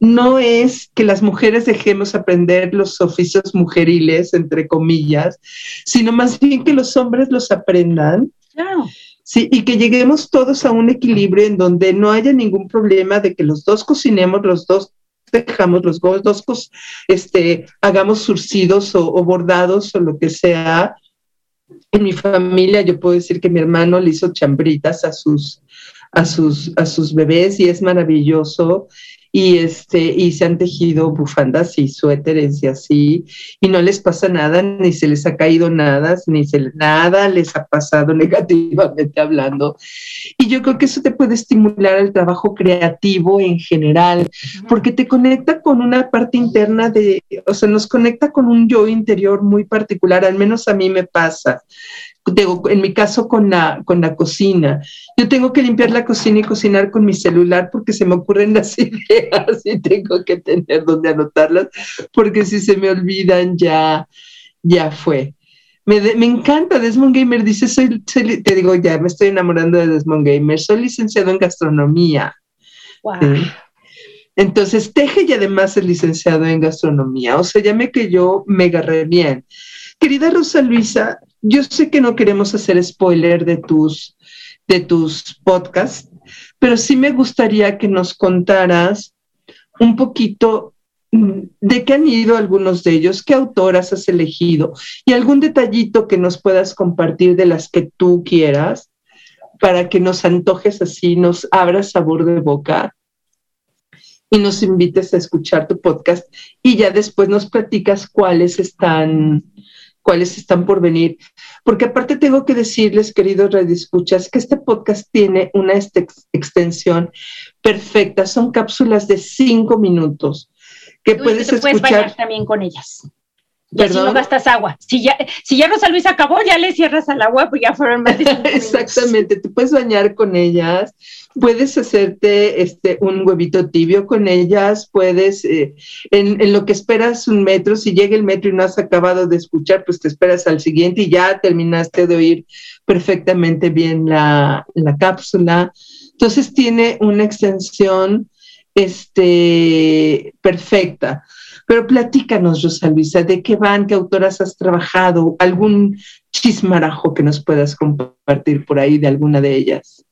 no es que las mujeres dejemos aprender los oficios mujeriles, entre comillas, sino más bien que los hombres los aprendan. Sí, y que lleguemos todos a un equilibrio en donde no haya ningún problema de que los dos cocinemos, los dos dejamos los dos, este, hagamos surcidos o bordados o lo que sea, En mi familia yo puedo decir que mi hermano le hizo chambritas a sus, a sus, a sus bebés y es maravilloso y, este, y se han tejido bufandas y suéteres y así, y no les pasa nada, ni se les ha caído nada, ni se, nada les ha pasado negativamente hablando. Y yo creo que eso te puede estimular el trabajo creativo en general, porque te conecta con una parte interna de, o sea, nos conecta con un yo interior muy particular, al menos a mí me pasa en mi caso con la, con la cocina. Yo tengo que limpiar la cocina y cocinar con mi celular porque se me ocurren las ideas y tengo que tener donde anotarlas porque si se me olvidan ya, ya fue. Me, me encanta Desmond Gamer, dice, soy, te digo ya, me estoy enamorando de Desmond Gamer, soy licenciado en gastronomía. Entonces, teje y además es licenciado en gastronomía, o sea, ya me que yo me agarré bien. Querida Rosa Luisa, yo sé que no queremos hacer spoiler de tus, de tus podcasts, pero sí me gustaría que nos contaras un poquito mm, de qué han ido algunos de ellos, qué autoras has elegido y algún detallito que nos puedas compartir de las que tú quieras para que nos antojes así, nos abras sabor de boca y nos invites a escuchar tu podcast y ya después nos platicas cuáles están cuáles están por venir. Porque aparte tengo que decirles, queridos radioescuchas, que este podcast tiene una extensión perfecta. Son cápsulas de cinco minutos que puedes escuchar. Puedes también con ellas. Y así no gastas agua. Si ya, si ya Rosa acabó, ya le cierras al agua, pues ya fueron más de Exactamente, te puedes bañar con ellas, puedes hacerte este, un huevito tibio con ellas, puedes, eh, en, en, lo que esperas un metro, si llega el metro y no has acabado de escuchar, pues te esperas al siguiente y ya terminaste de oír perfectamente bien la, la cápsula. Entonces tiene una extensión este, perfecta. Pero platícanos, Rosa Luisa, ¿de qué van? ¿Qué autoras has trabajado? ¿Algún chismarajo que nos puedas compartir por ahí de alguna de ellas?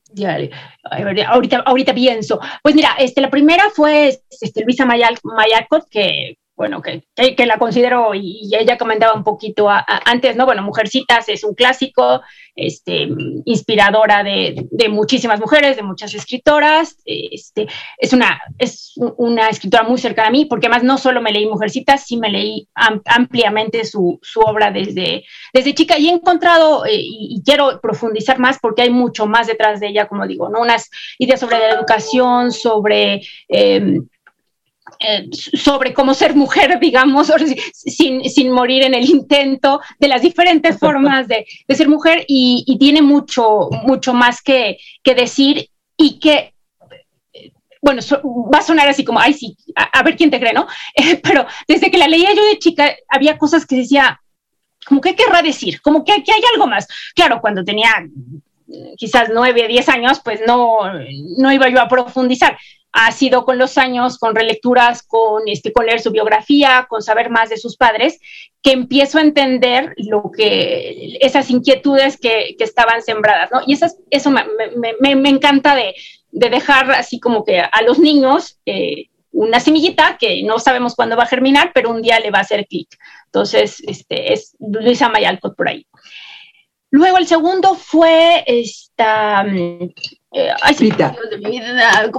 Ahorita, ahorita pienso. Pues mira, este, la primera fue este, Luisa Mayal, Mayalcott, que bueno, que, que, la considero, y, ella comentaba un poquito antes, ¿no? Bueno, Mujercitas es un clásico, este, inspiradora de, de, muchísimas mujeres, de muchas escritoras, este, es, una, es una escritora muy cercana a mí, porque además no solo me leí Mujercitas, sí me leí ampliamente su, su, obra desde, desde chica y he encontrado, eh, y, quiero profundizar más porque hay mucho más detrás de ella, como digo, ¿no? Unas ideas sobre la educación, sobre... Eh, eh, sobre cómo ser mujer, digamos, sin, sin, morir en el intento de las diferentes formas de, ser mujer y, tiene mucho, mucho más que, que decir y que bueno, va a sonar así como, ay, sí, a, ver quién te cree, ¿no? Eh, pero desde que la leía yo de chica, había cosas que decía, como que querrá decir, como que, que hay algo más. Claro, cuando tenía quizás nueve, diez años, pues no, no iba yo a profundizar ha sido con los años, con relecturas, con, este, con leer su biografía, con saber más de sus padres, que empiezo a entender lo que, esas inquietudes que, que estaban sembradas, ¿no? Y esas, eso me, me, encanta de, de, dejar así como que a los niños eh, una semillita que no sabemos cuándo va a germinar, pero un día le va a hacer clic. Entonces, este, es Luisa Mayalcott por ahí. Luego el segundo fue esta... Eh, Pita.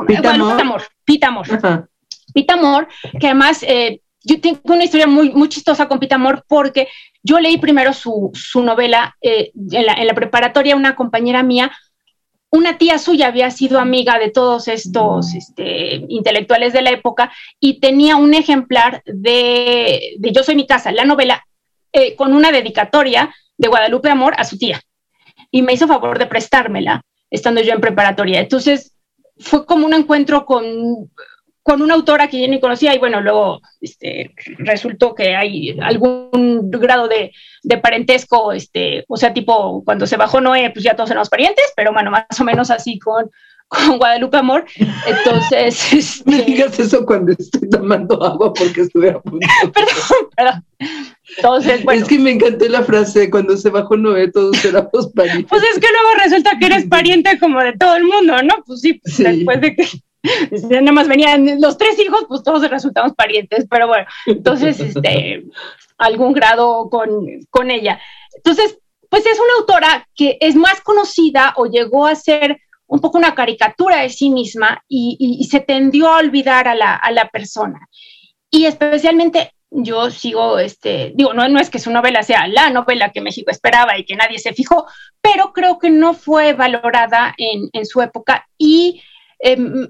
Pitamor. Pitamor. Pitamor, que además eh, yo tengo una historia muy, muy chistosa con Pitamor porque yo leí primero su, su novela eh, en, la, en, la, preparatoria, una compañera mía, una tía suya había sido amiga de todos estos este, intelectuales de la época y tenía un ejemplar de, de Yo soy mi casa, la novela, con una dedicatoria de Guadalupe Amor a su tía. Y me hizo favor de prestármela, estando yo en preparatoria. Entonces, fue como un encuentro con, con una autora que yo ni conocía y bueno, luego este, resultó que hay algún grado de, de, parentesco, este, o sea, tipo cuando se bajó Noé, pues ya todos éramos parientes, pero bueno, más o menos así con, con Guadalupe Amor. Entonces. Este... Me digas eso cuando estoy tomando agua porque estuve a punto. perdón, perdón. Entonces, bueno. Es que me encantó la frase, cuando se bajó Noé, todos éramos parientes. Pues es que luego resulta que eres pariente como de todo el mundo, ¿no? Pues sí, pues después de que nada más venían los tres hijos, pues todos resultamos parientes, pero bueno, entonces, este, algún grado con, con ella. Entonces, pues es una autora que es más conocida o llegó a ser un poco una caricatura de sí misma y, se tendió a olvidar a la, a la, persona. Y especialmente yo sigo, este, digo, no, no es que su novela sea la novela que México esperaba y que nadie se fijó, pero creo que no fue valorada en, en su época y em,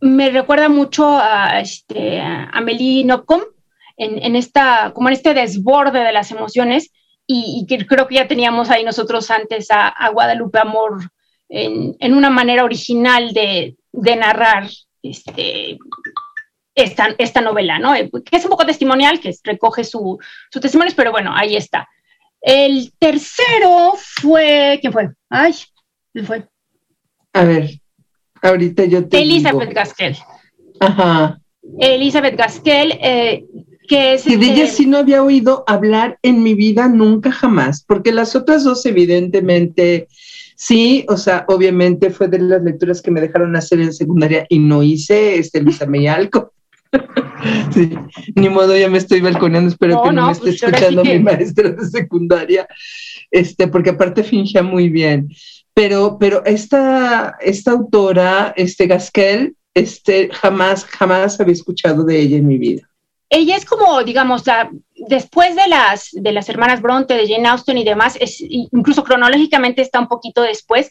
me recuerda mucho a, este, a Amélie en, en, esta, como en este desborde de las emociones y, que creo que ya teníamos ahí nosotros antes a, Guadalupe Amor en, en, una manera original de, de narrar este, esta, esta, novela, ¿no? Que es un poco testimonial, que recoge su, su testimonio, pero bueno, ahí está. El tercero fue, ¿quién fue? Ay, ¿quién fue? A ver, ahorita yo te Elizabeth Gaskell. Ajá. Elizabeth Gaskell, eh, que es... Y de ella sí no había oído hablar en mi vida nunca jamás, porque las otras dos evidentemente sí, o sea, obviamente fue de las lecturas que me dejaron hacer en secundaria y no hice, este, Luisa Meyalco. sí, ni modo, ya me estoy balconeando, espero que no, me esté pues, escuchando mi maestra de secundaria, este, porque aparte fingía muy bien. Pero, pero esta, esta autora, este Gaskell, este, jamás, jamás había escuchado de ella en mi vida ella es como, digamos, la, después de las, de las hermanas Bronte, de Jane Austen y demás, es, incluso cronológicamente está un poquito después,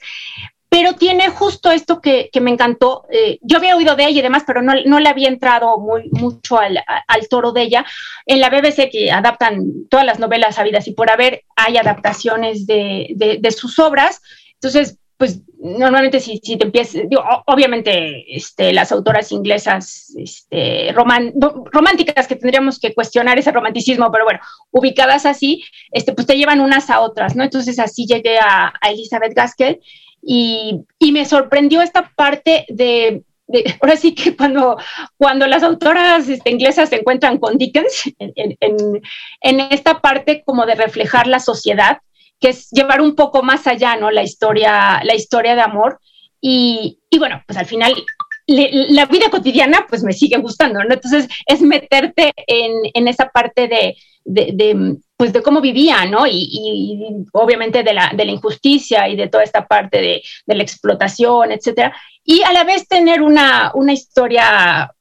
pero tiene justo esto que, que me encantó. Eh, yo había oído de ella y demás, pero no, no le había entrado muy, mucho al, al, toro de ella. En la BBC, que adaptan todas las novelas habidas y por haber, hay adaptaciones de, de, de sus obras. Entonces, pues normalmente si, te empiezas, obviamente este, las autoras inglesas este, románticas que tendríamos que cuestionar ese romanticismo, pero bueno, ubicadas así, este, pues te llevan unas a otras, ¿no? Entonces así llegué a, Elizabeth Gaskell y, me sorprendió esta parte de, de, ahora sí que cuando, cuando las autoras este, inglesas se encuentran con Dickens, en, en, en esta parte como de reflejar la sociedad, que es llevar un poco más allá, ¿no? La historia, la historia de amor. Y, y bueno, pues al final la vida cotidiana pues me sigue gustando, ¿no? Entonces es meterte en, en esa parte de, de, de, pues de cómo vivía, ¿no? Y, y, obviamente de la, de la injusticia y de toda esta parte de, de, la explotación, etcétera. Y a la vez tener una, una historia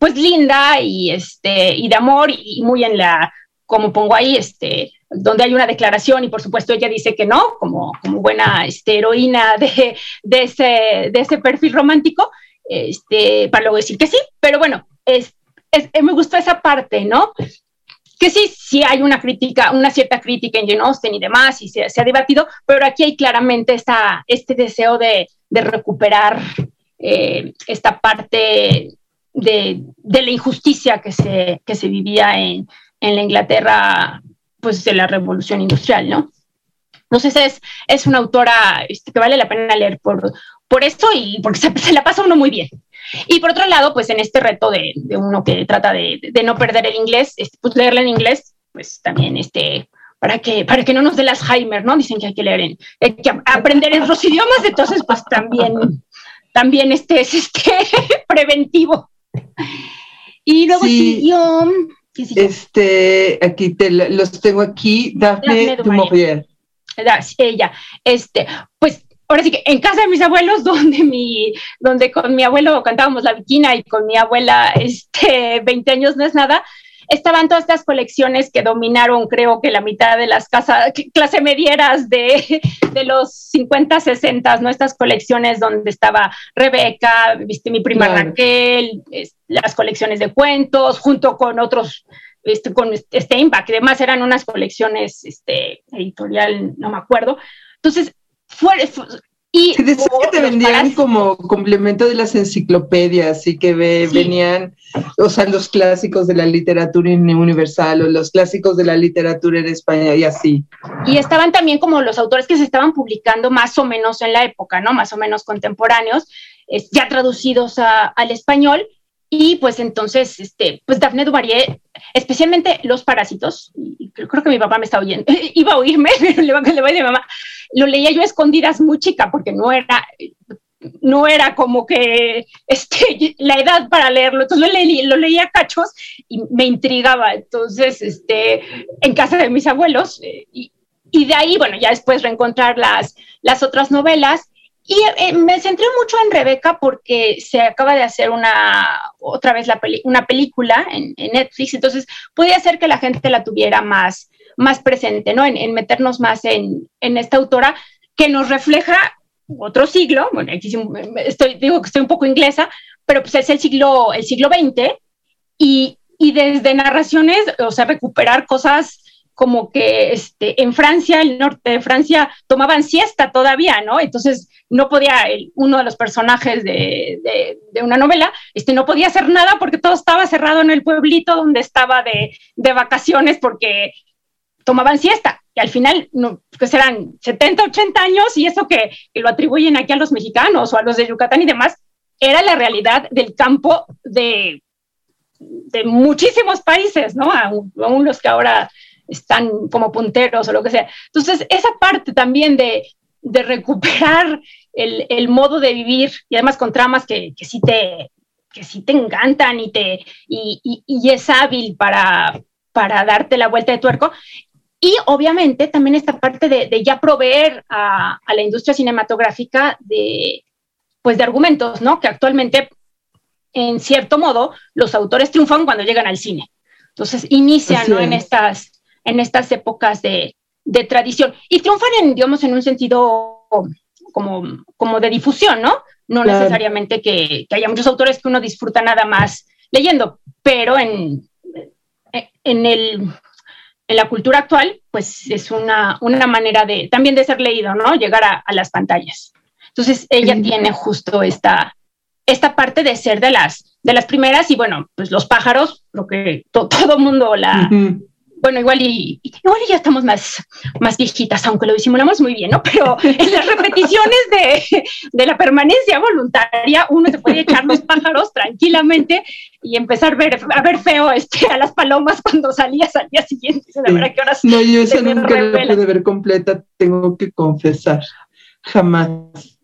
pues linda y, este, y de amor y muy en la, como pongo ahí, este, donde hay una declaración y por supuesto ella dice que no, como, como buena este, heroína de, de, ese, de ese perfil romántico, este, para luego decir que sí, pero bueno, es, es, me gustó esa parte, ¿no? Que sí, sí hay una crítica, una cierta crítica en Jane Austen y demás, y se, se ha debatido, pero aquí hay claramente esta, este deseo de, de recuperar eh, esta parte de, de, la injusticia que se, que se vivía en, en la Inglaterra pues de la revolución industrial, ¿no? Entonces es, es una autora este, que vale la pena leer por, por esto y porque se, la pasa uno muy bien. Y por otro lado, pues en este reto de, de uno que trata de, de, no perder el inglés, este, pues leerla en inglés, pues también este, para que, para que no nos dé las Alzheimer, ¿no? Dicen que hay que leer en, hay que aprender en otros idiomas, entonces pues también, también este es este preventivo. Y luego sí. Este, aquí te los tengo aquí, Daphne, Daphne Ella, este, pues ahora sí que en casa de mis abuelos, donde mi, donde con mi abuelo cantábamos la viquina y con mi abuela, este, 20 años no es nada, estaban todas estas colecciones que dominaron, creo que la mitad de las casas, clase medieras de, de los 50, 60, ¿no? Estas colecciones donde estaba Rebeca, viste, mi prima Raquel, las colecciones de cuentos, junto con otros, este, con Steinbach, que además eran unas colecciones este, editorial, no me acuerdo. Entonces, fue, y que te vendían como complemento de las enciclopedias y que venían, o sea, los clásicos de la literatura universal o los clásicos de la literatura en España y así. Y estaban también como los autores que se estaban publicando más o menos en la época, ¿no? Más o menos contemporáneos, ya traducidos al español y pues entonces, este, pues Daphne du especialmente Los Parásitos, creo que mi papá me está oyendo, iba a oírme, pero le va, le va a mamá, lo leía yo a escondidas muy chica porque no era, no era como que este, la edad para leerlo, entonces lo, lo leía a cachos y me intrigaba, entonces, este, en casa de mis abuelos, eh, y, y de ahí, bueno, ya después reencontrar las, las otras novelas. Y eh, me centré mucho en Rebeca porque se acaba de hacer una, otra vez la una película en, Netflix, entonces podía ser que la gente la tuviera más, más presente, ¿no? En, meternos más en, en, esta autora que nos refleja otro siglo, bueno, aquí estoy, digo que estoy un poco inglesa, pero pues es el siglo, el siglo XX y, y desde narraciones, o sea, recuperar cosas como que este, en Francia, el norte de Francia, tomaban siesta todavía, ¿no? Entonces no podía, uno de los personajes de, de, una novela, este, no podía hacer nada porque todo estaba cerrado en el pueblito donde estaba de, de vacaciones porque tomaban siesta. Y al final, no, pues eran 70, 80 años y eso que, que lo atribuyen aquí a los mexicanos o a los de Yucatán y demás, era la realidad del campo de, de muchísimos países, ¿no? Aún los que ahora están como punteros o lo que sea. Entonces, esa parte también de, recuperar el, modo de vivir y además con tramas que, que sí te que sí te encantan y, te, y, es hábil para, para darte la vuelta de tuerco. Y obviamente también esta parte de, ya proveer a, la industria cinematográfica de, pues de argumentos, ¿no? Que actualmente, en cierto modo, los autores triunfan cuando llegan al cine. Entonces inician ¿no? en estas en estas épocas de, tradición y triunfan en, digamos, en un sentido como, como de difusión, ¿no? No necesariamente que, haya muchos autores que uno disfruta nada más leyendo, pero en, en, el, en la cultura actual, pues es una, una manera de también de ser leído, ¿no? Llegar a, las pantallas. Entonces, ella tiene justo esta, esta parte de ser de las, de las primeras y bueno, pues los pájaros, lo que todo mundo la, bueno, igual y, igual ya estamos más, más viejitas, aunque lo disimulamos muy bien, ¿no? Pero en las repeticiones de, de, la permanencia voluntaria, uno se puede echar los pájaros tranquilamente y empezar a ver, a ver feo este, a las palomas cuando salías al día siguiente. De verdad que horas no, yo esa nunca la pude ver completa, tengo que confesar. Jamás.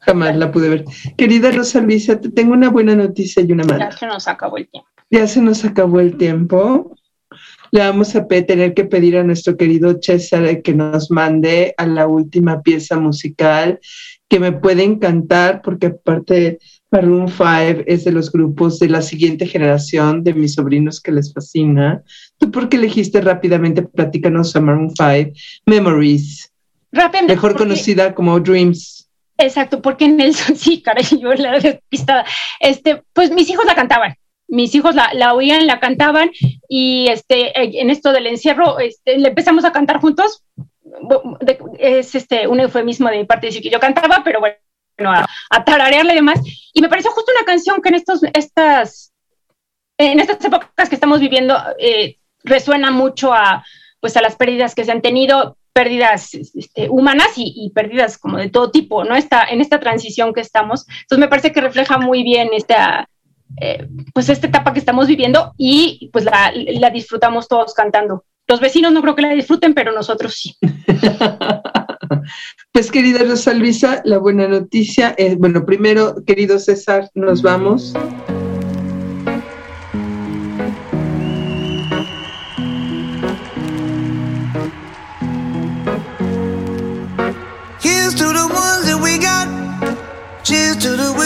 Jamás la pude ver. Querida Rosa Luisa, te tengo una buena noticia y una mala. Ya se nos acabó el tiempo. Ya se nos acabó el tiempo le vamos a tener que pedir a nuestro querido César que nos mande a la última pieza musical que me puede encantar porque aparte Maroon 5 es de los grupos de la siguiente generación de mis sobrinos que les fascina. ¿Tú por qué elegiste rápidamente? Platícanos a Maroon 5, Memories. Rápidamente. Mejor conocida como Dreams. Exacto, porque Nelson, sí, caray, yo la pista, este, pues mis hijos la cantaban mis hijos la, oían, la cantaban y este, en esto del encierro este, le empezamos a cantar juntos. Es este, un eufemismo de mi parte decir que yo cantaba, pero bueno, a, a tararearle y demás. Y me pareció justo una canción que en, estos, estas, en estas épocas que estamos viviendo eh, resuena mucho a, pues, a las pérdidas que se han tenido, pérdidas este, humanas y, pérdidas como de todo tipo, ¿no? Está, en esta transición que estamos. Entonces me parece que refleja muy bien esta, eh, pues esta etapa que estamos viviendo y pues la, disfrutamos todos cantando. Los vecinos no creo que la disfruten, pero nosotros sí. pues querida Rosa Luisa, la buena noticia es, bueno, primero, querido César, nos vamos.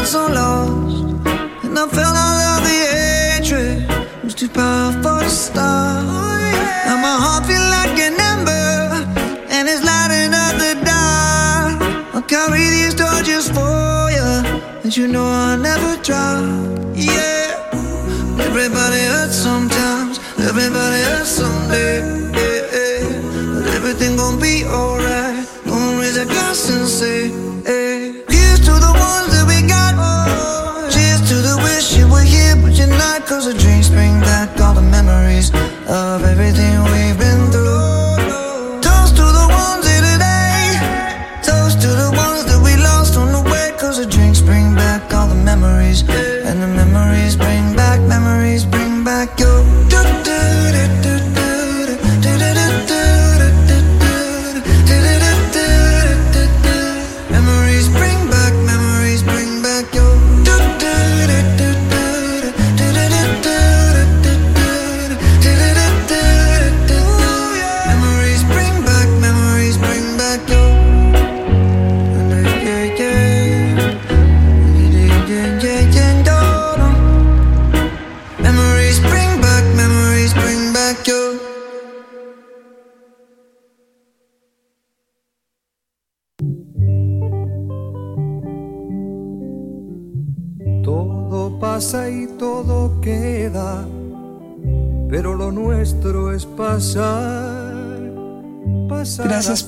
felt so lost, and I felt all of the hatred it was too powerful to stop. Now my heart feel like an ember, and it's lighting up the dark. I'll carry these torches for you, and you know I'll never drop. Yeah, everybody hurts sometimes, everybody hurts someday. of everything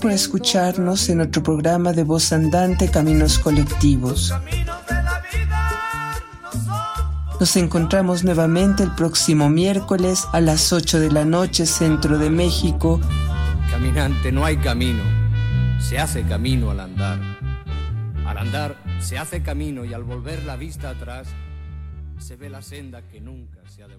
por escucharnos en otro programa de Voz Andante Caminos Colectivos. Nos encontramos nuevamente el próximo miércoles a las 8 de la noche, Centro de México. Caminante, no hay camino, se hace camino al andar. Al andar se hace camino y al volver la vista atrás se ve la senda que nunca se ha de